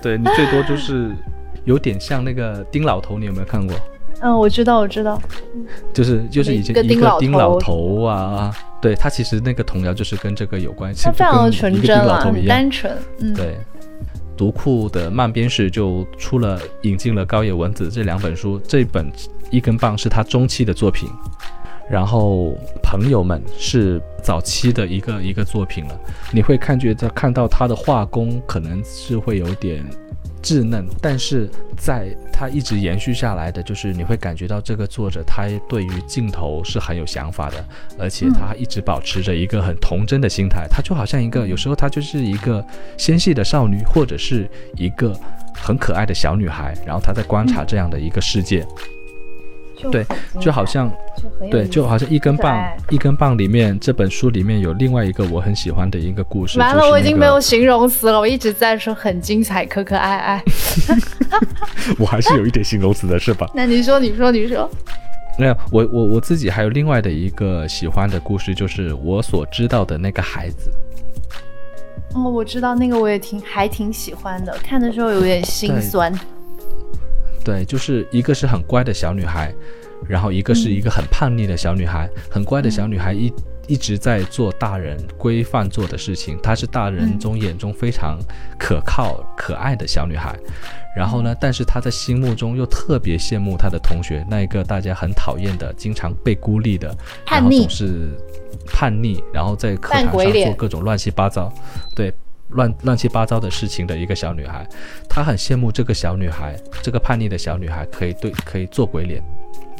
对你最多就是有点像那个丁老头，你有没有看过？嗯，我知道，我知道。就是就是以前一个丁老头啊，对他其实那个童谣就是跟这个有关系，他非常的纯真啊，很单纯。嗯，对。读库的漫编室就出了引进了高野文子这两本书，这本一根棒是他中期的作品，然后朋友们是早期的一个一个作品了。你会看觉得看到他的画工可能是会有点稚嫩，但是在他一直延续下来的，就是你会感觉到这个作者他对于镜头是很有想法的，而且他一直保持着一个很童真的心态，他就好像一个有时候他就是一个纤细的少女，或者是一个很可爱的小女孩，然后他在观察这样的一个世界。对，就好像，对，就好像一根棒，一根棒里面这本书里面有另外一个我很喜欢的一个故事。完了，我已经没有形容词了，我一直在说很精彩，可可爱爱。我还是有一点形容词的，是吧？那你说，你说，你说。没有，我我我自己还有另外的一个喜欢的故事，就是我所知道的那个孩子。哦，我知道那个，我也挺还挺喜欢的，看的时候有点心酸。对，就是一个是很乖的小女孩，然后一个是一个很叛逆的小女孩。很乖的小女孩一一直在做大人规范做的事情，她是大人中眼中非常可靠、可爱的小女孩。然后呢，但是她在心目中又特别羡慕她的同学，那一个大家很讨厌的、经常被孤立的，然后总是叛逆，然后在课堂上做各种乱七八糟，对。乱乱七八糟的事情的一个小女孩，她很羡慕这个小女孩，这个叛逆的小女孩可以对可以做鬼脸，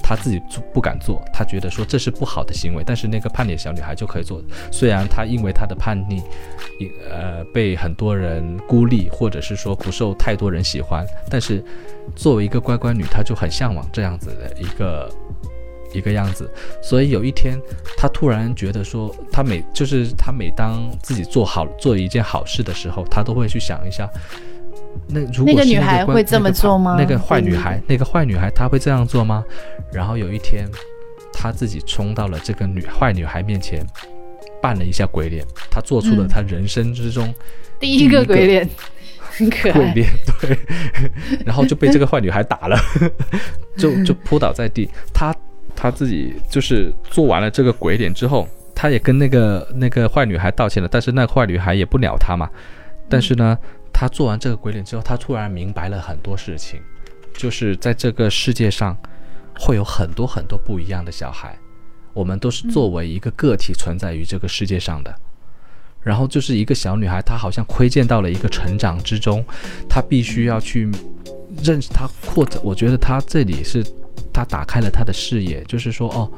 她自己做不敢做，她觉得说这是不好的行为，但是那个叛逆的小女孩就可以做。虽然她因为她的叛逆，呃被很多人孤立，或者是说不受太多人喜欢，但是作为一个乖乖女，她就很向往这样子的一个。一个样子，所以有一天，他突然觉得说，他每就是他每当自己做好做一件好事的时候，他都会去想一下，那如果那个女孩会这么做吗？那个坏女孩，那个坏女孩，她会这样做吗？然后有一天，他自己冲到了这个女坏女孩面前，扮了一下鬼脸，他做出了他人生之中第一个鬼脸，很可爱。鬼脸对，然后就被这个坏女孩打了，就就扑倒在地，他。他自己就是做完了这个鬼脸之后，他也跟那个那个坏女孩道歉了，但是那坏女孩也不鸟他嘛。但是呢，他做完这个鬼脸之后，他突然明白了很多事情，就是在这个世界上会有很多很多不一样的小孩，我们都是作为一个个体存在于这个世界上的。然后就是一个小女孩，她好像窥见到了一个成长之中，她必须要去认识她，或者我觉得她这里是。他打开了他的视野，就是说，哦，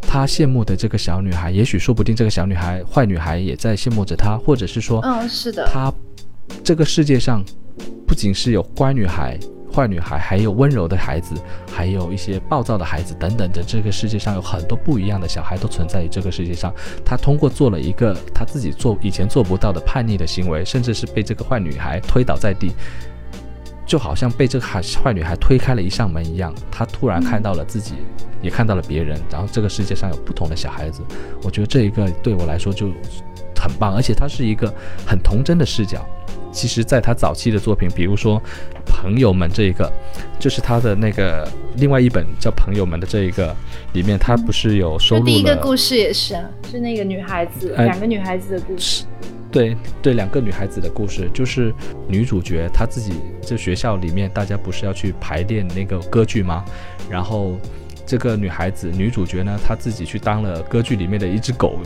他羡慕的这个小女孩，也许说不定这个小女孩坏女孩也在羡慕着他，或者是说，嗯，是的，他这个世界上不仅是有乖女孩、坏女孩，还有温柔的孩子，还有一些暴躁的孩子等等的。这个世界上有很多不一样的小孩都存在于这个世界上。他通过做了一个他自己做以前做不到的叛逆的行为，甚至是被这个坏女孩推倒在地。就好像被这个坏坏女孩推开了一扇门一样，她突然看到了自己，也看到了别人，然后这个世界上有不同的小孩子。我觉得这一个对我来说就很棒，而且它是一个很童真的视角。其实，在他早期的作品，比如说《朋友们》这一个，就是他的那个另外一本叫《朋友们》的这一个里面，他不是有收录了？第一个故事也是啊，是那个女孩子，两个女孩子的故事。对对，两个女孩子的故事，就是女主角她自己在学校里面，大家不是要去排练那个歌剧吗？然后这个女孩子女主角呢，她自己去当了歌剧里面的一只狗，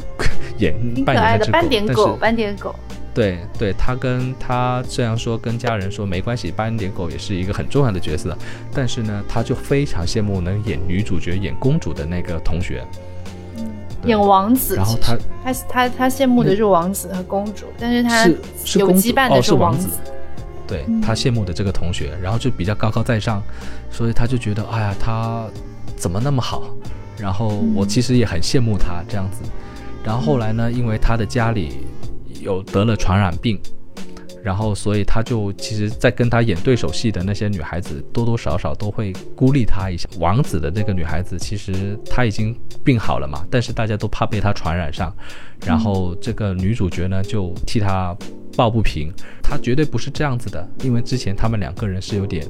演扮演那只斑点狗，斑点狗。对对，她跟她虽然说跟家人说没关系，斑点狗也是一个很重要的角色，但是呢，她就非常羡慕能演女主角、演公主的那个同学。演王子，然后他他他他羡慕的是王子和公主，但是他有羁绊的是王子。对他羡慕的这个同学，然后就比较高高在上，所以他就觉得，哎呀，他怎么那么好？然后我其实也很羡慕他这样子。然后后来呢，因为他的家里有得了传染病。然后，所以他就其实，在跟他演对手戏的那些女孩子，多多少少都会孤立他一下。王子的那个女孩子，其实她已经病好了嘛，但是大家都怕被他传染上。然后这个女主角呢，就替他抱不平。她绝对不是这样子的，因为之前他们两个人是有点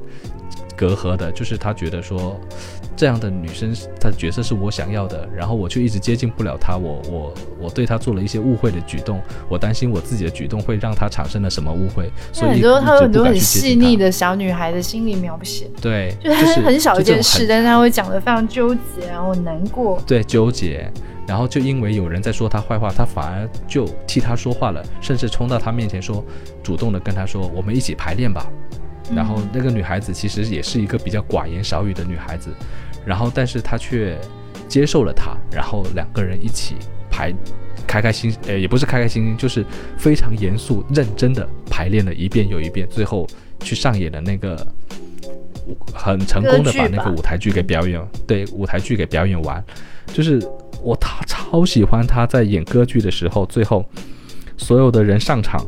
隔阂的，就是他觉得说。这样的女生，她的角色是我想要的，然后我却一直接近不了她，我我我对她做了一些误会的举动，我担心我自己的举动会让她产生了什么误会，所以很多她有很多很细腻的小女孩的心理描写，对，就她是很小一件事，但是她会讲的非常纠结，然后难过，对，纠结，然后就因为有人在说她坏话，她反而就替她说话了，甚至冲到她面前说，主动的跟她说，我们一起排练吧。然后那个女孩子其实也是一个比较寡言少语的女孩子，然后但是他却接受了他，然后两个人一起排，开开心，呃，也不是开开心心，就是非常严肃认真的排练了一遍又一遍，最后去上演了那个很成功的把那个舞台剧给表演，对，舞台剧给表演完，就是我他超喜欢他在演歌剧的时候，最后所有的人上场。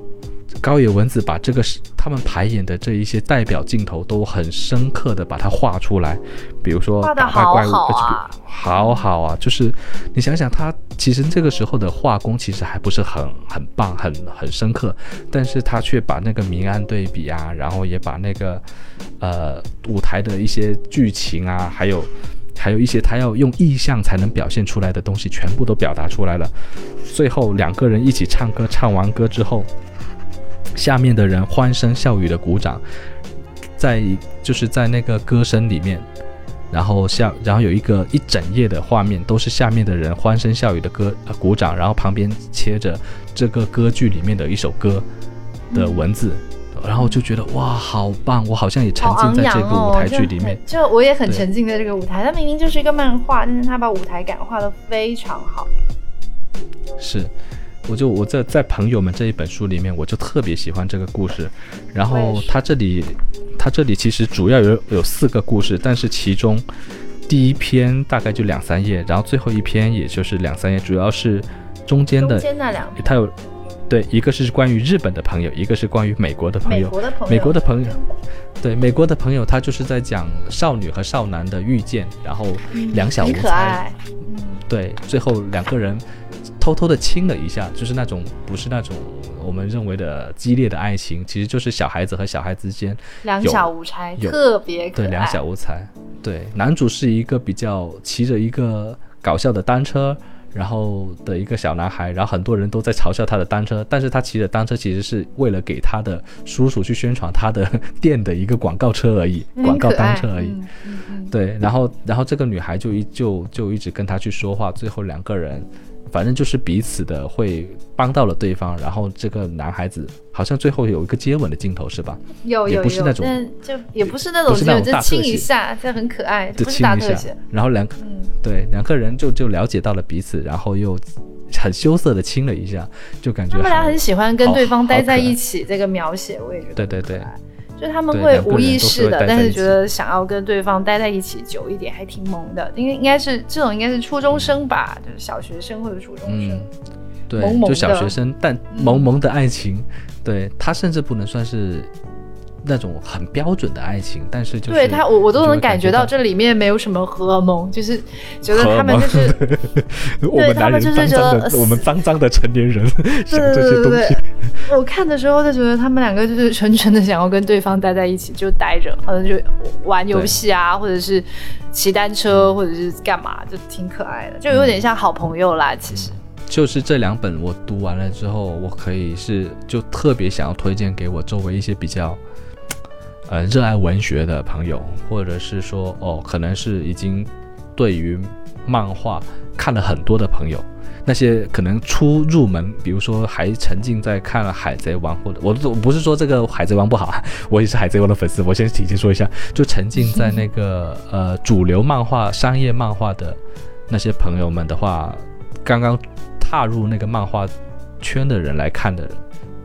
高野文子把这个他们排演的这一些代表镜头都很深刻的把它画出来，比如说打败怪物，好好啊，就是你想想，他其实这个时候的画工其实还不是很很棒，很很深刻，但是他却把那个明暗对比啊，然后也把那个呃舞台的一些剧情啊，还有还有一些他要用意象才能表现出来的东西，全部都表达出来了。最后两个人一起唱歌，唱完歌之后。下面的人欢声笑语的鼓掌，在就是在那个歌声里面，然后下然后有一个一整页的画面，都是下面的人欢声笑语的歌鼓掌，然后旁边切着这个歌剧里面的一首歌的文字，然后就觉得哇，好棒！我好像也沉浸在这个舞台剧里面，就我也很沉浸在这个舞台。它明明就是一个漫画，但是他把舞台感画的非常好。是。我就我在在朋友们这一本书里面，我就特别喜欢这个故事。然后他这里，他这里其实主要有有四个故事，但是其中第一篇大概就两三页，然后最后一篇也就是两三页，主要是中间的。中间那两。他有对，一个是关于日本的朋友，一个是关于美国的朋友。美国的朋友。美国的朋友。对，美国的朋友，他就是在讲少女和少男的遇见，然后两小无猜。嗯。对，最后两个人。偷偷的亲了一下，就是那种不是那种我们认为的激烈的爱情，其实就是小孩子和小孩之间两小无猜，特别对两小无猜。对，男主是一个比较骑着一个搞笑的单车，然后的一个小男孩，然后很多人都在嘲笑他的单车，但是他骑着单车其实是为了给他的叔叔去宣传他的店的一个广告车而已，广告单车而已。对，然后然后这个女孩就一就就一直跟他去说话，最后两个人。反正就是彼此的会帮到了对方，然后这个男孩子好像最后有一个接吻的镜头是吧？有有有，但就也不是那种，就亲一下，这很可爱，不是大特写。然后两个，对两个人就就了解到了彼此，然后又很羞涩的亲了一下，就感觉他们俩很喜欢跟对方待在一起。这个描写我也觉得对对对。就他们会无意识的，但是觉得想要跟对方待在一起久一点，还挺萌的。应该应该是这种，应该是初中生吧，就是小学生或者初中生，对，就小学生，但萌萌的爱情，对他甚至不能算是。那种很标准的爱情，但是就对他，我我都能感觉到这里面没有什么荷尔蒙，就是觉得他们就是 对他们就是觉得我们脏脏的成年人 想这些东西。我看的时候就觉得他们两个就是纯纯的想要跟对方待在一起，就待着，好像就玩游戏啊，或者是骑单车，或者是干嘛，就挺可爱的，就有点像好朋友啦。其实就是这两本我读完了之后，我可以是就特别想要推荐给我周围一些比较。呃，热爱文学的朋友，或者是说，哦，可能是已经对于漫画看了很多的朋友，那些可能初入门，比如说还沉浸在看了《海贼王》，或者我我不是说这个《海贼王》不好，我也是《海贼王》的粉丝，我先提前说一下，就沉浸在那个呃主流漫画、商业漫画的那些朋友们的话，刚刚踏入那个漫画圈的人来看的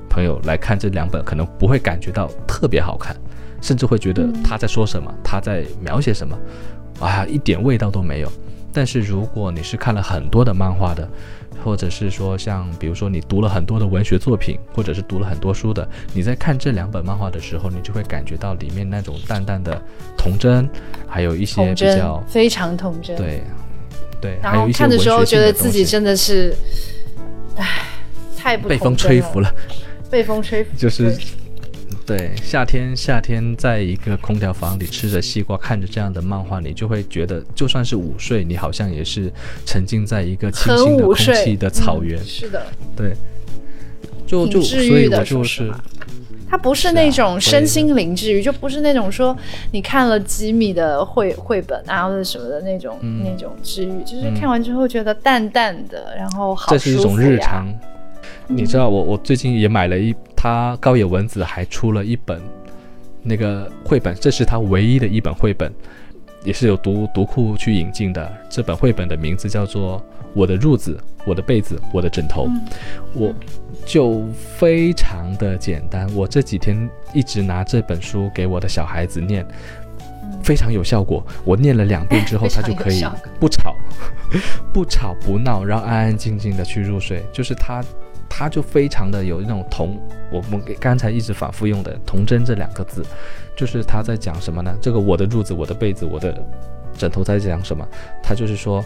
朋友来看这两本，可能不会感觉到特别好看。甚至会觉得他在说什么，他在描写什么，啊，一点味道都没有。但是如果你是看了很多的漫画的，或者是说像比如说你读了很多的文学作品，或者是读了很多书的，你在看这两本漫画的时候，你就会感觉到里面那种淡淡的童真，还有一些比较非常童真，对对。然后看的时候觉得自己真的是，唉，太不被风吹拂了，被风吹拂就是。对，夏天夏天，在一个空调房里吃着西瓜，看着这样的漫画，你就会觉得，就算是午睡，你好像也是沉浸在一个清新的空气的草原。是的，对，就就所以我就是，它不是那种身心灵治愈，就不是那种说你看了几米的绘绘本啊或者什么的那种那种治愈，就是看完之后觉得淡淡的，然后好这是一种日常。你知道我我最近也买了一，他高野文子还出了一本那个绘本，这是他唯一的一本绘本，也是有读读库去引进的。这本绘本的名字叫做《我的褥子，我的被子，我的枕头》，我就非常的简单。我这几天一直拿这本书给我的小孩子念，非常有效果。我念了两遍之后，他就可以不吵、不吵不闹，然后安安静静的去入睡。就是他。他就非常的有那种童，我们刚才一直反复用的童真这两个字，就是他在讲什么呢？这个我的褥子，我的被子，我的枕头在讲什么？他就是说，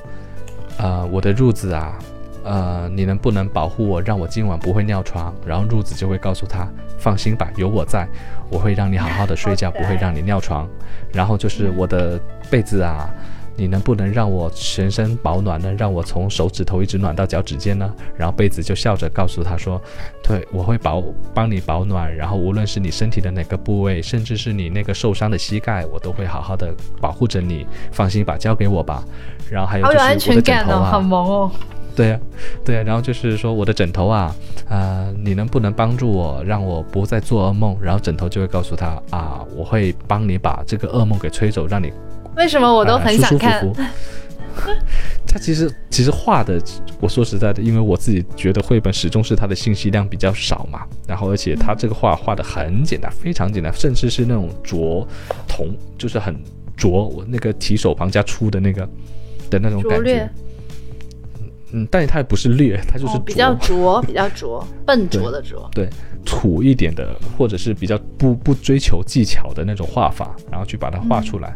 呃，我的褥子啊，呃，你能不能保护我，让我今晚不会尿床？然后褥子就会告诉他，放心吧，有我在，我会让你好好的睡觉，不会让你尿床。然后就是我的被子啊。你能不能让我全身保暖呢？让我从手指头一直暖到脚趾尖呢？然后被子就笑着告诉他说：“对，我会保帮你保暖。然后无论是你身体的哪个部位，甚至是你那个受伤的膝盖，我都会好好的保护着你。放心吧，交给我吧。然后还有就是我的枕头啊，好萌哦。对呀，对呀。然后就是说我的枕头啊，啊，你能不能帮助我，让我不再做噩梦？然后枕头就会告诉他啊，我会帮你把这个噩梦给吹走，让你。为什么我都很想看？他其实其实画的，我说实在的，因为我自己觉得绘本始终是它的信息量比较少嘛。然后而且他这个画画的很简单，非常简单，甚至是那种拙童，就是很拙，我那个提手旁加粗的那个的那种感觉。嗯，但是它也不是劣，它就是比较拙，比较拙，笨拙的拙。对，土一点的，或者是比较不不追求技巧的那种画法，然后去把它画出来。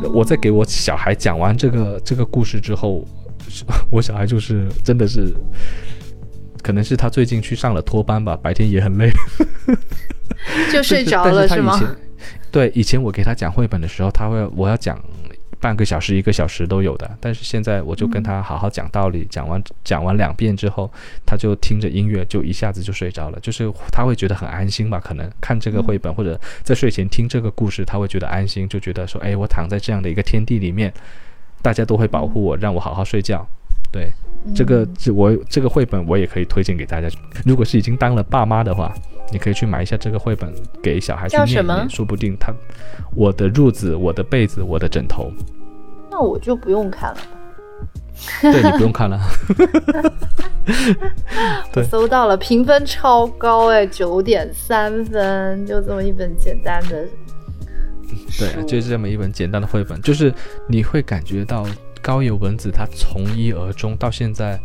对，我在给我小孩讲完这个这个故事之后，我小孩就是真的是，可能是他最近去上了托班吧，白天也很累，就睡着了是吗？对，以前我给他讲绘本的时候，他会我要讲。半个小时、一个小时都有的，但是现在我就跟他好好讲道理，讲完讲完两遍之后，他就听着音乐就一下子就睡着了，就是他会觉得很安心吧？可能看这个绘本或者在睡前听这个故事，他会觉得安心，就觉得说，哎，我躺在这样的一个天地里面，大家都会保护我，让我好好睡觉。对，这个这我这个绘本我也可以推荐给大家。如果是已经当了爸妈的话。你可以去买一下这个绘本，给小孩去念一念，说不定他，我的褥子，我的被子，我的枕头。那我就不用看了。对你不用看了。我搜到了，评分超高哎，九点三分，就这么一本简单的。对，就是这么一本简单的绘本，就是你会感觉到高野文子他从一而终到现在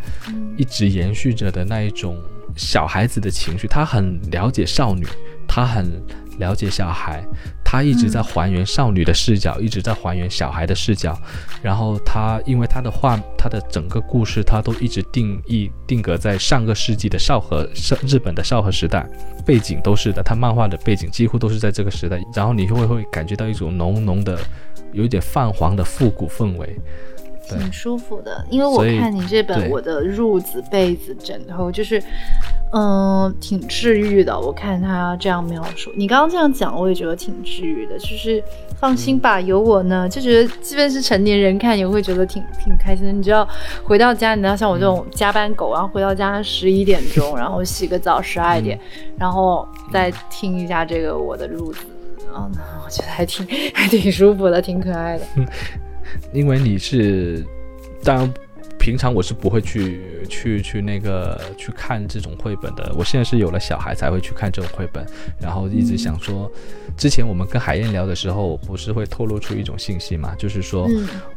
一直延续着的那一种。小孩子的情绪，他很了解少女，他很了解小孩，他一直在还原少女的视角，一直在还原小孩的视角。然后他因为他的画，他的整个故事，他都一直定义定格在上个世纪的少和日本的少和时代，背景都是的，他漫画的背景几乎都是在这个时代。然后你会会感觉到一种浓浓的，有一点泛黄的复古氛围。挺舒服的，因为我看你这本《我的褥子、被子、枕头》，就是，嗯，挺治愈的。我看他这样描述，你刚刚这样讲，我也觉得挺治愈的。就是放心吧，有我呢，就觉得即便是成年人看也会觉得挺挺开心的。你知道，回到家，你知道像我这种加班狗，然后回到家十一点钟，然后洗个澡十二点，然后再听一下这个《我的褥子》，嗯，我觉得还挺还挺舒服的，挺可爱的。因为你是，当然，平常我是不会去去去那个去看这种绘本的。我现在是有了小孩才会去看这种绘本，然后一直想说，之前我们跟海燕聊的时候，不是会透露出一种信息嘛？就是说，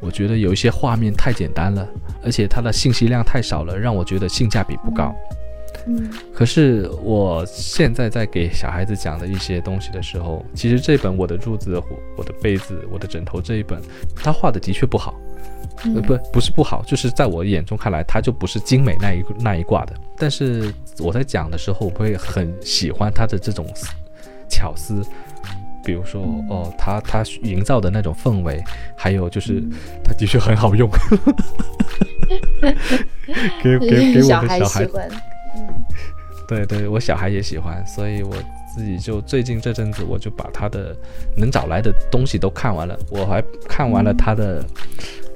我觉得有一些画面太简单了，而且它的信息量太少了，让我觉得性价比不高。嗯，可是我现在在给小孩子讲的一些东西的时候，其实这本《我的褥子、我的被子、我的枕头》这一本，他画的的确不好，呃，不，不是不好，就是在我眼中看来，他就不是精美那一那一挂的。但是我在讲的时候，我会很喜欢他的这种巧思，比如说哦，他他营造的那种氛围，还有就是他的确很好用，给给给我的小孩。对对，我小孩也喜欢，所以我自己就最近这阵子，我就把他的能找来的东西都看完了。我还看完了他的，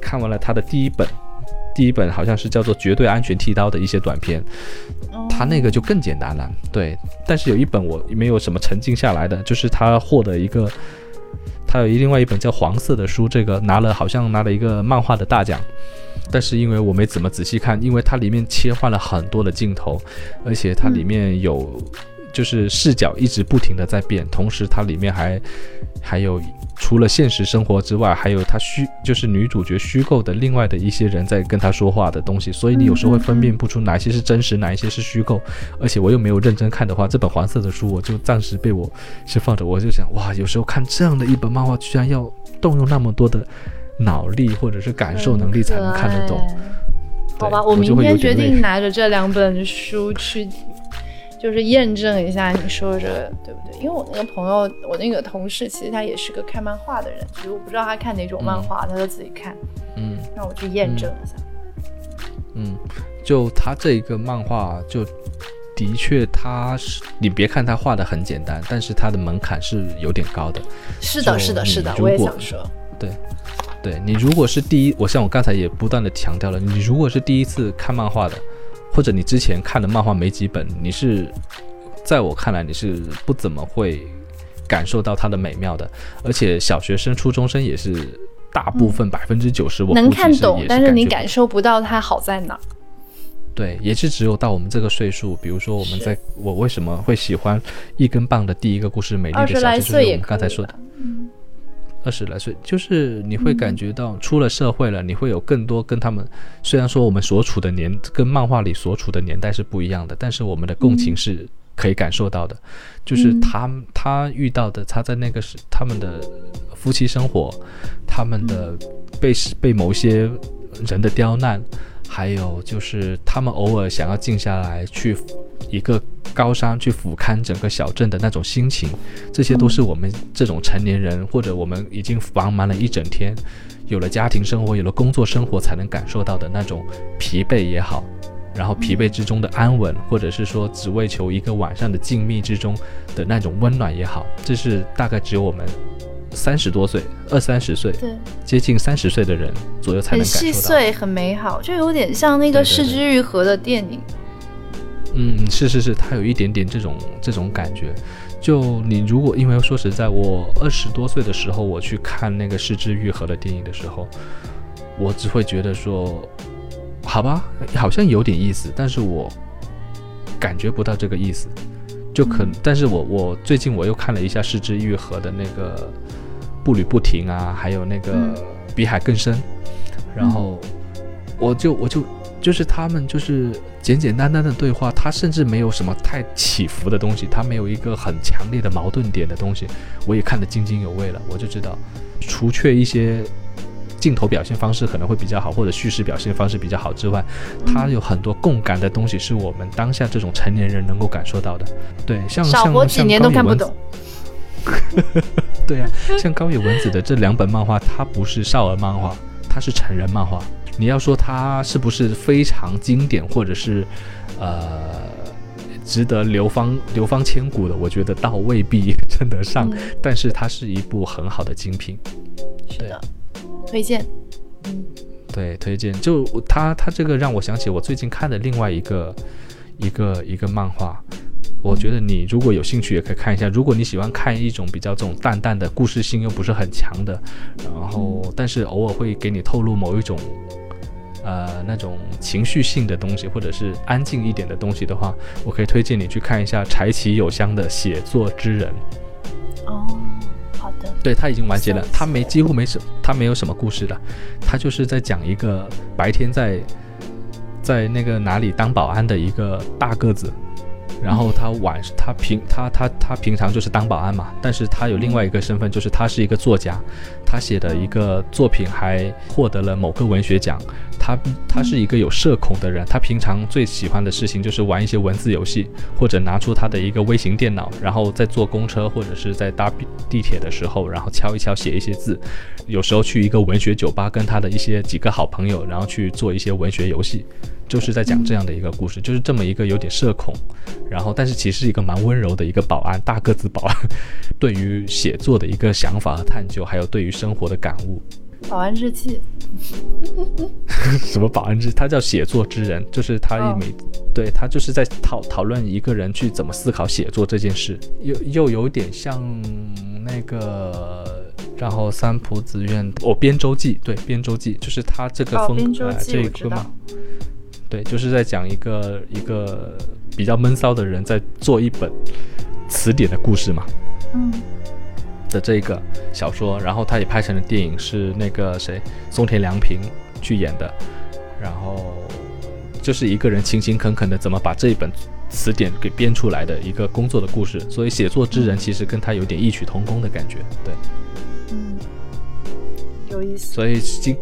看完了他的第一本，第一本好像是叫做《绝对安全剃刀》的一些短片，他那个就更简单了。对，但是有一本我没有什么沉浸下来的，就是他获得一个，他有另外一本叫《黄色的书》，这个拿了好像拿了一个漫画的大奖，但是因为我没怎么仔细看，因为它里面切换了很多的镜头，而且它里面有。就是视角一直不停的在变，同时它里面还还有除了现实生活之外，还有它虚就是女主角虚构的另外的一些人在跟她说话的东西，所以你有时候会分辨不出哪些是真实，哪一些是虚构。而且我又没有认真看的话，这本黄色的书我就暂时被我是放着，我就想哇，有时候看这样的一本漫画，居然要动用那么多的脑力或者是感受能力才能看得懂。好吧，我明天决定拿着这两本书去。就是验证一下你说这个对不对？因为我那个朋友，我那个同事，其实他也是个看漫画的人，其实我不知道他看哪种漫画，他就自己看。嗯，让我去验证一下。嗯，就他这一个漫画，就的确他是，你别看他画的很简单，但是他的门槛是有点高的。是的，是的，是的，我也想说。对，对你如果是第一，我像我刚才也不断的强调了，你如果是第一次看漫画的。或者你之前看的漫画没几本，你是在我看来你是不怎么会感受到它的美妙的，而且小学生、初中生也是大部分百分之九十我能看懂，但是你感受不到它好在哪。对，也是只有到我们这个岁数，比如说我们在我为什么会喜欢一根棒的第一个故事《美丽的小学》，就是我们刚才说的。二十来岁，就是你会感觉到出了社会了，你会有更多跟他们。虽然说我们所处的年跟漫画里所处的年代是不一样的，但是我们的共情是可以感受到的。就是他他遇到的，他在那个时他们的夫妻生活，他们的被被某些人的刁难。还有就是他们偶尔想要静下来，去一个高山去俯瞰整个小镇的那种心情，这些都是我们这种成年人或者我们已经繁忙了一整天，有了家庭生活，有了工作生活才能感受到的那种疲惫也好，然后疲惫之中的安稳，或者是说只为求一个晚上的静谧之中的那种温暖也好，这是大概只有我们。三十多岁，二三十岁，对，接近三十岁的人左右才能感受到。很细碎，很美好，就有点像那个《失之愈合》的电影。嗯，是是是，它有一点点这种这种感觉。就你如果因为说实在，我二十多岁的时候我去看那个《失之愈合》的电影的时候，我只会觉得说，好吧，好像有点意思，但是我感觉不到这个意思。就可，但是我我最近我又看了一下《失之愈合》的那个。步履不停啊，还有那个比海更深，然后我就我就就是他们就是简简单单的对话，他甚至没有什么太起伏的东西，他没有一个很强烈的矛盾点的东西，我也看得津津有味了。我就知道，除却一些镜头表现方式可能会比较好，或者叙事表现方式比较好之外，他有很多共感的东西是我们当下这种成年人能够感受到的。对，像少活几年都看不懂。对啊，像高野文子的这两本漫画，它不是少儿漫画，它是成人漫画。你要说它是不是非常经典，或者是呃值得流芳流芳千古的？我觉得倒未必称得上，但是它是一部很好的精品。是的，推荐。嗯，对，推荐。就它它这个让我想起我最近看的另外一个一个一个漫画。我觉得你如果有兴趣，也可以看一下。如果你喜欢看一种比较这种淡淡的故事性又不是很强的，然后但是偶尔会给你透露某一种，呃，那种情绪性的东西，或者是安静一点的东西的话，我可以推荐你去看一下柴崎友香的《写作之人》。哦，好的。对他已经完结了，他没几乎没什，他没有什么故事的，他就是在讲一个白天在在那个哪里当保安的一个大个子。然后他晚他平他他他平常就是当保安嘛，但是他有另外一个身份，就是他是一个作家，他写的一个作品还获得了某个文学奖。他他是一个有社恐的人，他平常最喜欢的事情就是玩一些文字游戏，或者拿出他的一个微型电脑，然后在坐公车或者是在搭地铁的时候，然后敲一敲写一些字。有时候去一个文学酒吧，跟他的一些几个好朋友，然后去做一些文学游戏。就是在讲这样的一个故事，就是这么一个有点社恐，然后但是其实是一个蛮温柔的一个保安，大个子保安，对于写作的一个想法和探究，还有对于生活的感悟，保安日记。什么保安之？他叫写作之人，就是他一每，对他就是在讨讨论一个人去怎么思考写作这件事，又又有点像那个，然后三浦子苑哦，编周记，对，编周记就是他这个风格这一个嘛，对，就是在讲一个一个比较闷骚的人在做一本词典的故事嘛，嗯。的这个小说，然后他也拍成了电影，是那个谁，松田良平去演的，然后就是一个人勤勤恳恳的怎么把这一本词典给编出来的一个工作的故事，所以写作之人其实跟他有点异曲同工的感觉，对，嗯，有意思。所以今，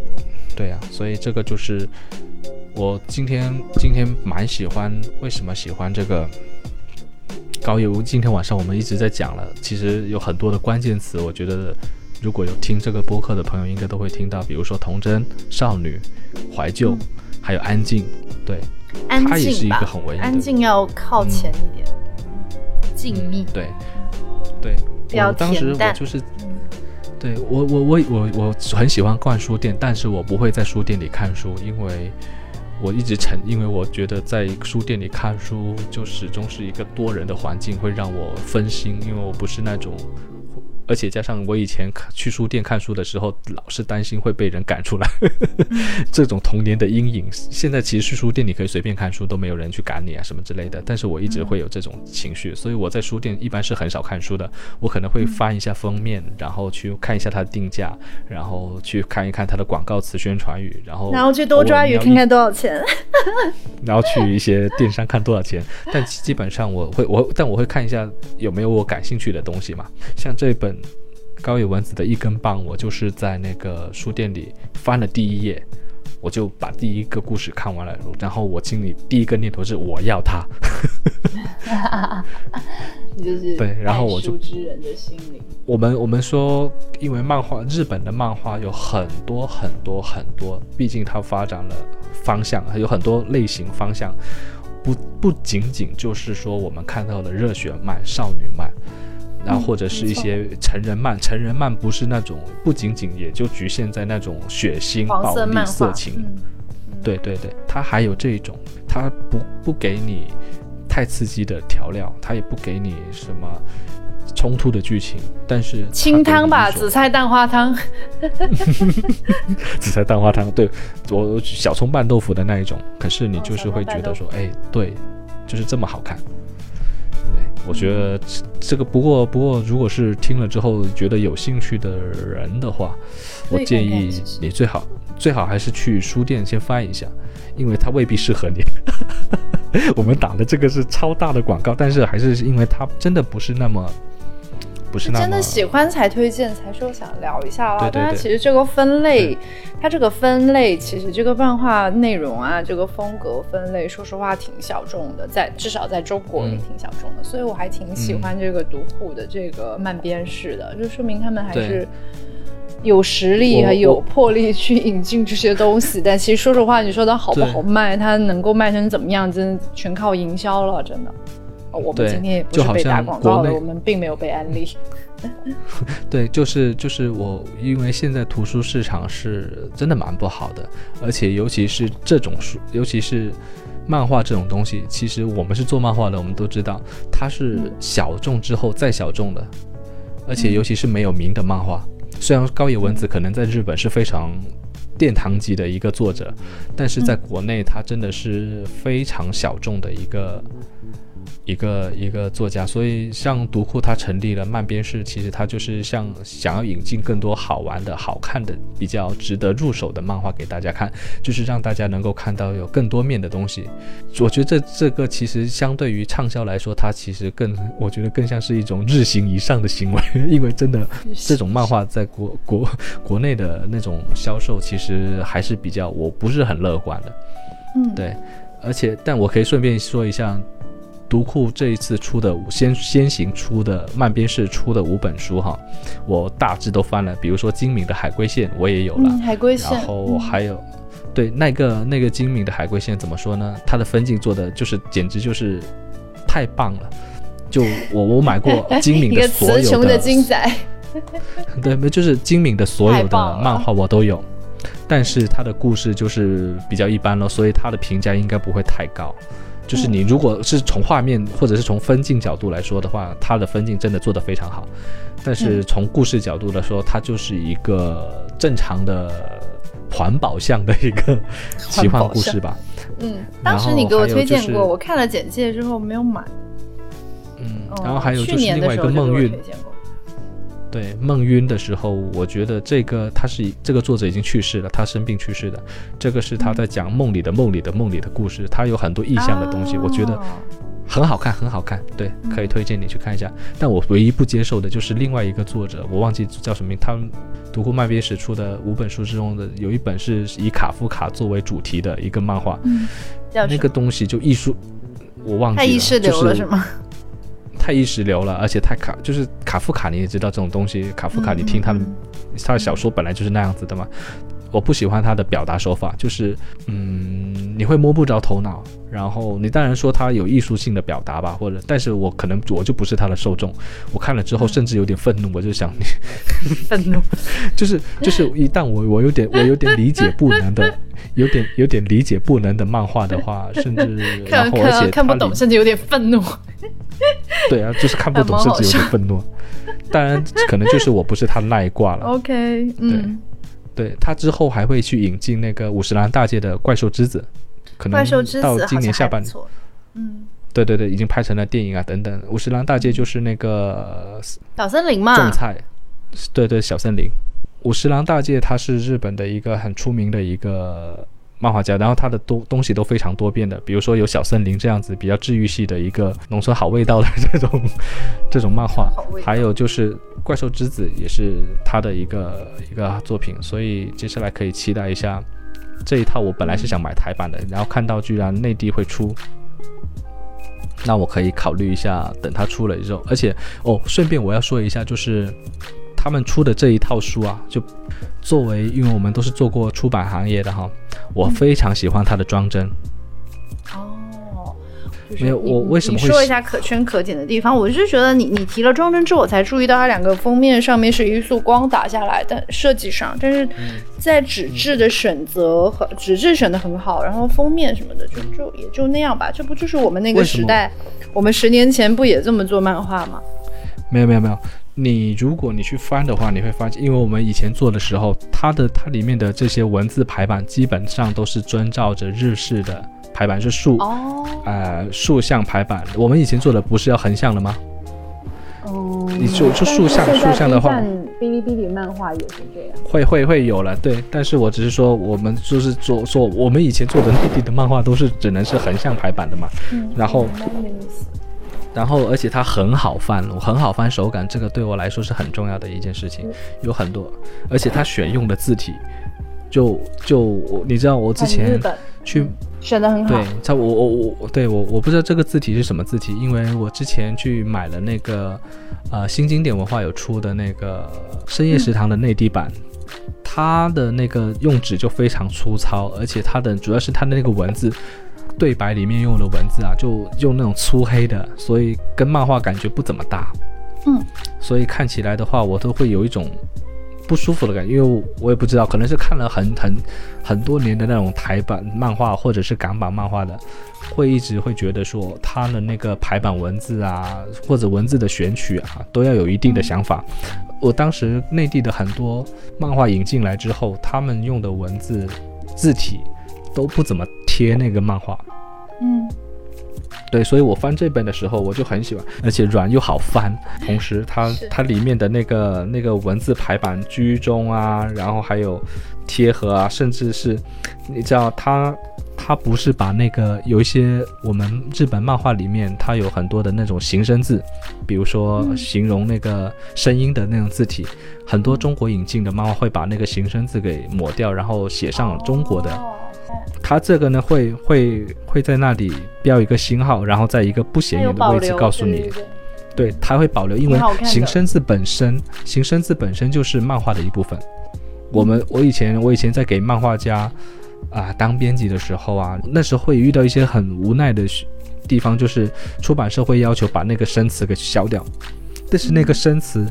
对呀，所以这个就是我今天今天蛮喜欢，为什么喜欢这个？高邮，今天晚上我们一直在讲了，其实有很多的关键词，我觉得如果有听这个播客的朋友，应该都会听到，比如说童真、少女、怀旧，还有安静。对，它也是一个很文艺。安静要靠前一点，静谧。对，对。我当时我就是，对我我我我我很喜欢逛书店，但是我不会在书店里看书，因为。我一直沉，因为我觉得在书店里看书就始终是一个多人的环境，会让我分心，因为我不是那种。而且加上我以前去书店看书的时候，老是担心会被人赶出来，这种童年的阴影。现在其实去书店你可以随便看书，都没有人去赶你啊什么之类的。但是我一直会有这种情绪，所以我在书店一般是很少看书的。我可能会翻一下封面，然后去看一下它的定价，然后去看一看它的广告词、宣传语，然后然后去多抓鱼看看多少钱，然后去一些电商看多少钱。但基本上我会我但我会看一下有没有我感兴趣的东西嘛，像这本。高野文子的一根棒，我就是在那个书店里翻了第一页，我就把第一个故事看完了，然后我心里第一个念头是我要它。就是 对，然后我就之人的心灵。我们我们说，因为漫画日本的漫画有很多很多很多，毕竟它发展了方向，还有很多类型方向，不不仅仅就是说我们看到的热血漫、少女漫。然后或者是一些成人漫，成人漫不是那种，不仅仅也就局限在那种血腥、暴力、色情，对对对，它还有这种，它不不给你太刺激的调料，它也不给你什么冲突的剧情，但是清汤吧，紫菜蛋花汤，紫菜蛋花汤，对我小葱拌豆腐的那一种，可是你就是会觉得说，哎，对，就是这么好看。对我觉得这个不过不过，如果是听了之后觉得有兴趣的人的话，我建议你最好最好还是去书店先翻一下，因为它未必适合你。我们打的这个是超大的广告，但是还是因为它真的不是那么。不是真的喜欢才推荐，才说想聊一下了。但是其实这个分类，它这个分类其实这个漫画内容啊，这个风格分类，说实话挺小众的，在至少在中国也挺小众的。所以我还挺喜欢这个读库的这个漫编式的，就说明他们还是有实力还有魄力去引进这些东西。但其实说实话，你说它好不好卖，它能够卖成怎么样，真的全靠营销了，真的。我们今天也不是被打广告了，我们并没有被安利。对，就是就是我，因为现在图书市场是真的蛮不好的，而且尤其是这种书，尤其是漫画这种东西，其实我们是做漫画的，我们都知道它是小众之后再小众的，而且尤其是没有名的漫画，虽然高野文子可能在日本是非常殿堂级的一个作者，但是在国内它真的是非常小众的一个。一个一个作家，所以像读库，它成立了漫编室，其实它就是像想要引进更多好玩的、好看的、比较值得入手的漫画给大家看，就是让大家能够看到有更多面的东西。我觉得这这个其实相对于畅销来说，它其实更，我觉得更像是一种日行以上的行为，因为真的这种漫画在国国国内的那种销售，其实还是比较我不是很乐观的。嗯，对，而且但我可以顺便说一下。读库这一次出的先先行出的慢编式出的五本书哈，我大致都翻了。比如说精明的海龟线我也有了，海龟线，然后还有，对那个那个精明的海龟线怎么说呢？它的分镜做的就是简直就是太棒了。就我我买过 精明的所有的精仔，对，就是精敏的所有的漫画我都有，但是他的故事就是比较一般了，所以他的评价应该不会太高。就是你如果是从画面或者是从分镜角度来说的话，它的分镜真的做得非常好，但是从故事角度来说，它就是一个正常的环保向的一个奇幻故事吧。嗯，当时你给我推荐过，我看了简介之后没有买。嗯，然后还有就是另外一个梦运。对梦晕的时候，我觉得这个他是这个作者已经去世了，他生病去世的。这个是他在讲梦里的梦里的梦里的故事，他有很多意象的东西，我觉得很好看，很好看。对，可以推荐你去看一下。但我唯一不接受的就是另外一个作者，我忘记叫什么名。他们读过麦别史出的五本书之中的有一本是以卡夫卡作为主题的一个漫画，那个东西就艺术，我忘记了，太意识流了是吗？太意识流了，而且太卡，就是卡夫卡，你也知道这种东西。卡夫卡，你听他的他的小说本来就是那样子的嘛。我不喜欢他的表达手法，就是嗯，你会摸不着头脑。然后你当然说他有艺术性的表达吧，或者，但是我可能我就不是他的受众。我看了之后甚至有点愤怒，我就想你，愤怒，就是就是一旦我我有点我有点理解不能的，有点有点理解不能的漫画的话，甚至然后而且看不懂，甚至有点愤怒。对啊，就是看不懂，甚至有点愤怒。当然，可能就是我不是他那一挂了。OK，嗯，对他之后还会去引进那个五十岚大介的怪兽之子。可能到今年下半年，嗯，对对对，已经拍成了电影啊等等。五十岚大介就是那个小森林嘛，种菜，对对，小森林。五十岚大介他是日本的一个很出名的一个漫画家，然后他的东东西都非常多变的，比如说有小森林这样子比较治愈系的一个农村好味道的这种这种漫画，还有就是怪兽之子也是他的一个一个作品，所以接下来可以期待一下。这一套我本来是想买台版的，然后看到居然内地会出，那我可以考虑一下，等它出了之后。而且哦，顺便我要说一下，就是他们出的这一套书啊，就作为，因为我们都是做过出版行业的哈，我非常喜欢它的装帧。哦没有，我为什么会说一下可圈可点的地方？我是觉得你你提了装帧之后，我才注意到它两个封面上面是一束光打下来的设计上，但是在纸质的选择和纸质选的很好，然后封面什么的就就也就那样吧。这不就是我们那个时代，我们十年前不也这么做漫画吗？没有没有没有，你如果你去翻的话，你会发现，因为我们以前做的时候，它的它里面的这些文字排版基本上都是遵照着日式的。排版是竖，呃，竖向排版。我们以前做的不是要横向的吗？哦，你就就竖向，竖向的话，哔哩哔哩漫画也是这样。会会会有了，对。但是我只是说，我们就是做做，我们以前做的内地的漫画都是只能是横向排版的嘛。嗯。然后，然后，而且它很好翻，很好翻手感，这个对我来说是很重要的一件事情。有很多，而且它选用的字体，就就我，你知道我之前去。选的很好。对，他我我我对我我不知道这个字体是什么字体，因为我之前去买了那个，呃，新经典文化有出的那个深夜食堂的内地版，它的那个用纸就非常粗糙，而且它的主要是它的那个文字，对白里面用的文字啊，就用那种粗黑的，所以跟漫画感觉不怎么搭。嗯，所以看起来的话，我都会有一种。不舒服的感觉，因为我也不知道，可能是看了很很很多年的那种台版漫画或者是港版漫画的，会一直会觉得说他的那个排版文字啊，或者文字的选取啊，都要有一定的想法。我当时内地的很多漫画引进来之后，他们用的文字字体都不怎么贴那个漫画。嗯。对，所以我翻这本的时候，我就很喜欢，而且软又好翻，同时它它里面的那个那个文字排版居中啊，然后还有贴合啊，甚至是你知道他他不是把那个有一些我们日本漫画里面它有很多的那种形声字，比如说形容那个声音的那种字体，很多中国引进的漫画会把那个形声字给抹掉，然后写上中国的。它这个呢，会会会在那里标一个星号，然后在一个不显眼的位置告诉你，对，它会保留，因为形声字本身，形声字本身就是漫画的一部分。我们我以前我以前在给漫画家啊当编辑的时候啊，那时候会遇到一些很无奈的地方，就是出版社会要求把那个生词给消掉，但是那个生词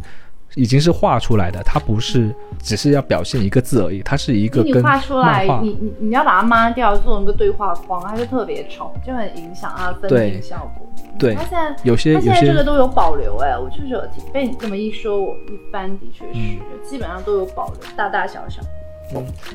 已经是画出来的，它不是只是要表现一个字而已，它是一个跟画出来，你你你要把它抹掉，做成个对话框，它就特别丑，就很影响它的分镜效果。对，它现在有些它现在这个都有保留哎，我就觉得被你这么一说，我一般的确是，基本上都有保留，大大小小。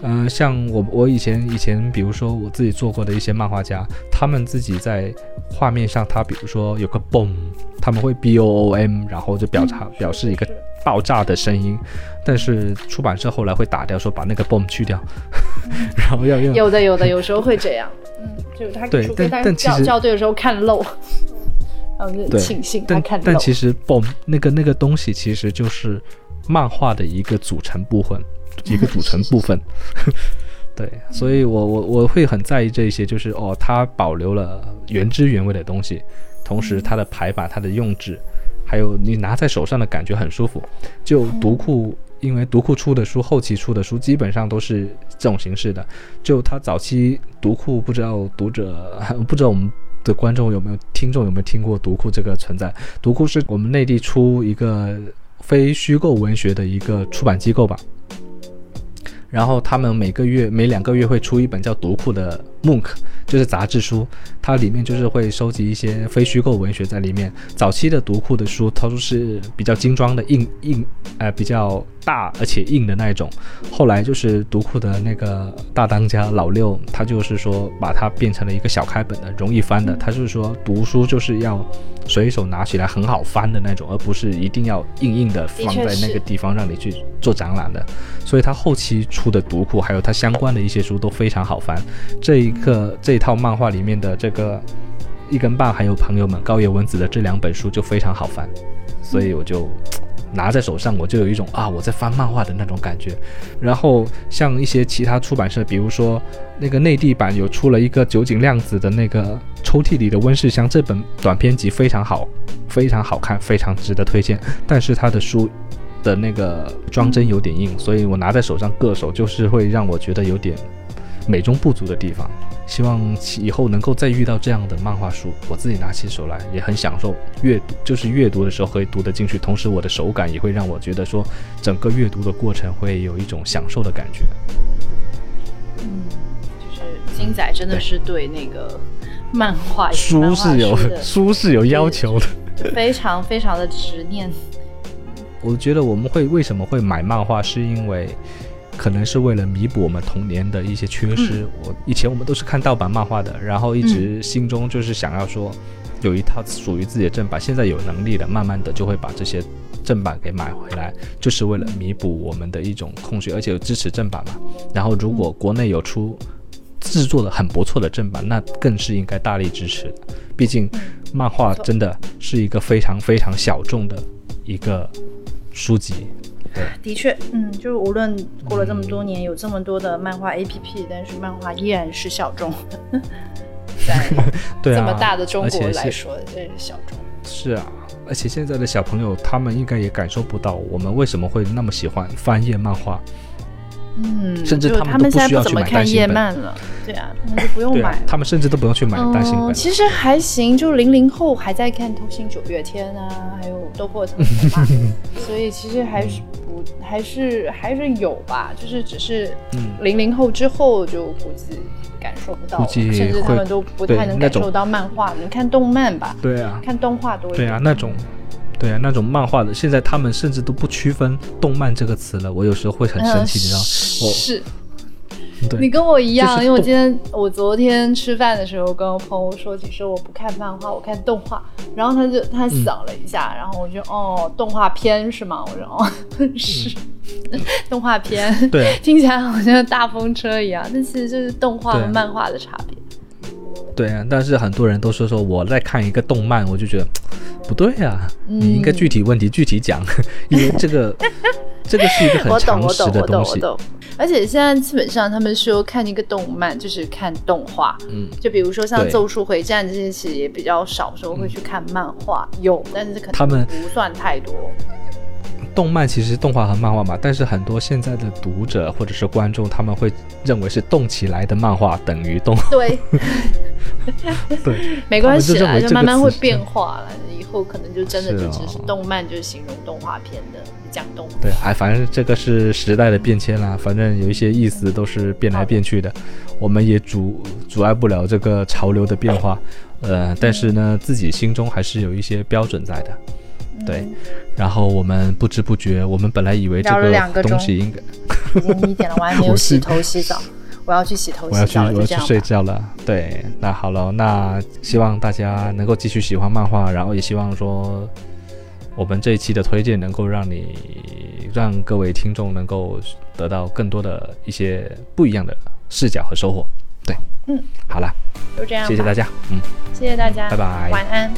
嗯，像我我以前以前，比如说我自己做过的一些漫画家，他们自己在画面上，他比如说有个 boom，他们会 b o o m，然后就表达表示一个爆炸的声音，但是出版社后来会打掉，说把那个 boom 去掉，然后要用有的有的有时候会这样，嗯，就是他对，但但其实校对的时候看漏，然后就庆幸他看漏。但其实 boom 那个那个东西其实就是漫画的一个组成部分。一个组成部分，对，所以我我我会很在意这一些，就是哦，它保留了原汁原味的东西，同时它的排版、它的用纸，还有你拿在手上的感觉很舒服。就读库，因为读库出的书，后期出的书基本上都是这种形式的。就它早期读库，不知道读者 不知道我们的观众有没有听众有没有听过读库这个存在？读库是我们内地出一个非虚构文学的一个出版机构吧。然后他们每个月每两个月会出一本叫《读库》的 MOOC，就是杂志书，它里面就是会收集一些非虚构文学在里面。早期的读库的书，它都是比较精装的，硬硬，呃，比较大而且硬的那一种。后来就是读库的那个大当家老六，他就是说把它变成了一个小开本的，容易翻的。他就是说读书就是要随手拿起来很好翻的那种，而不是一定要硬硬的放在那个地方让你去做展览的。所以他后期出的读库，还有他相关的一些书都非常好翻。这一个这套漫画里面的这个一根棒，还有朋友们高野文子的这两本书就非常好翻，所以我就拿在手上，我就有一种啊我在翻漫画的那种感觉。然后像一些其他出版社，比如说那个内地版有出了一个酒井亮子的那个抽屉里的温室香这本短篇集非常好，非常好看，非常值得推荐。但是他的书。的那个装帧有点硬，所以我拿在手上硌手，就是会让我觉得有点美中不足的地方。希望以后能够再遇到这样的漫画书，我自己拿起手来也很享受阅读，就是阅读的时候可以读得进去，同时我的手感也会让我觉得说整个阅读的过程会有一种享受的感觉。嗯，就是金仔真的是对那个漫画书是有书是有要求的，非常非常的执念。我觉得我们会为什么会买漫画，是因为可能是为了弥补我们童年的一些缺失。我以前我们都是看盗版漫画的，然后一直心中就是想要说有一套属于自己的正版。现在有能力了，慢慢的就会把这些正版给买回来，就是为了弥补我们的一种空虚，而且有支持正版嘛。然后如果国内有出制作的很不错的正版，那更是应该大力支持的。毕竟漫画真的是一个非常非常小众的一个。书籍，对，的确，嗯，就是无论过了这么多年，有这么多的漫画 APP，但是漫画依然是小众，在这么大的中国来说，这是小众。是啊，而且现在的小朋友，他们应该也感受不到我们为什么会那么喜欢翻页漫画。嗯，甚至他们都不需要去买单行本了。对啊，他们就不用买。他们甚至都不用去买单行本。其实还行，就零零后还在看《偷心九月天》啊，还有《斗破苍穹》嘛，所以其实还是不还是还是有吧，就是只是零零后之后就估计感受不到，甚至他们都不太能感受到漫画。你看动漫吧，对啊，看动画多一点。对啊，那种。对啊，那种漫画的，现在他们甚至都不区分“动漫”这个词了。我有时候会很生气，你知道？是，你跟我一样，因为我今天我昨天吃饭的时候跟我朋友说起，说我不看漫画，我看动画。然后他就他想了一下，然后我就哦，动画片是吗？我说哦，是 动画片。对，听起来好像大风车一样，但其实就是动画和漫画的差别。对啊，但是很多人都说说我在看一个动漫，我就觉得 不对啊，你应该具体问题具体讲，因为这个这个是一个很常识的东西。而且现在基本上他们说看一个动漫就是看动画，嗯，就比如说像《咒术回战》这些，其实也比较少说会去看漫画，有，但是可能他们不算太多。动漫其实动画和漫画嘛，但是很多现在的读者或者是观众，他们会认为是动起来的漫画等于动。对，对，没关系啦，就慢慢会变化了。以后可能就真的就只是动漫，就是形容动画片的讲动画。对，哎，反正这个是时代的变迁啦，反正有一些意思都是变来变去的，我们也阻阻碍不了这个潮流的变化。呃，但是呢，自己心中还是有一些标准在的。对，然后我们不知不觉，我们本来以为这个东西应该已经一点了，我还没有 洗头洗澡，我要去洗头洗澡，我要去睡觉了。对，那好了，那希望大家能够继续喜欢漫画，然后也希望说我们这一期的推荐能够让你让各位听众能够得到更多的一些不一样的视角和收获。对，嗯，好了，就这样，谢谢大家，嗯，谢谢大家，拜拜，晚安。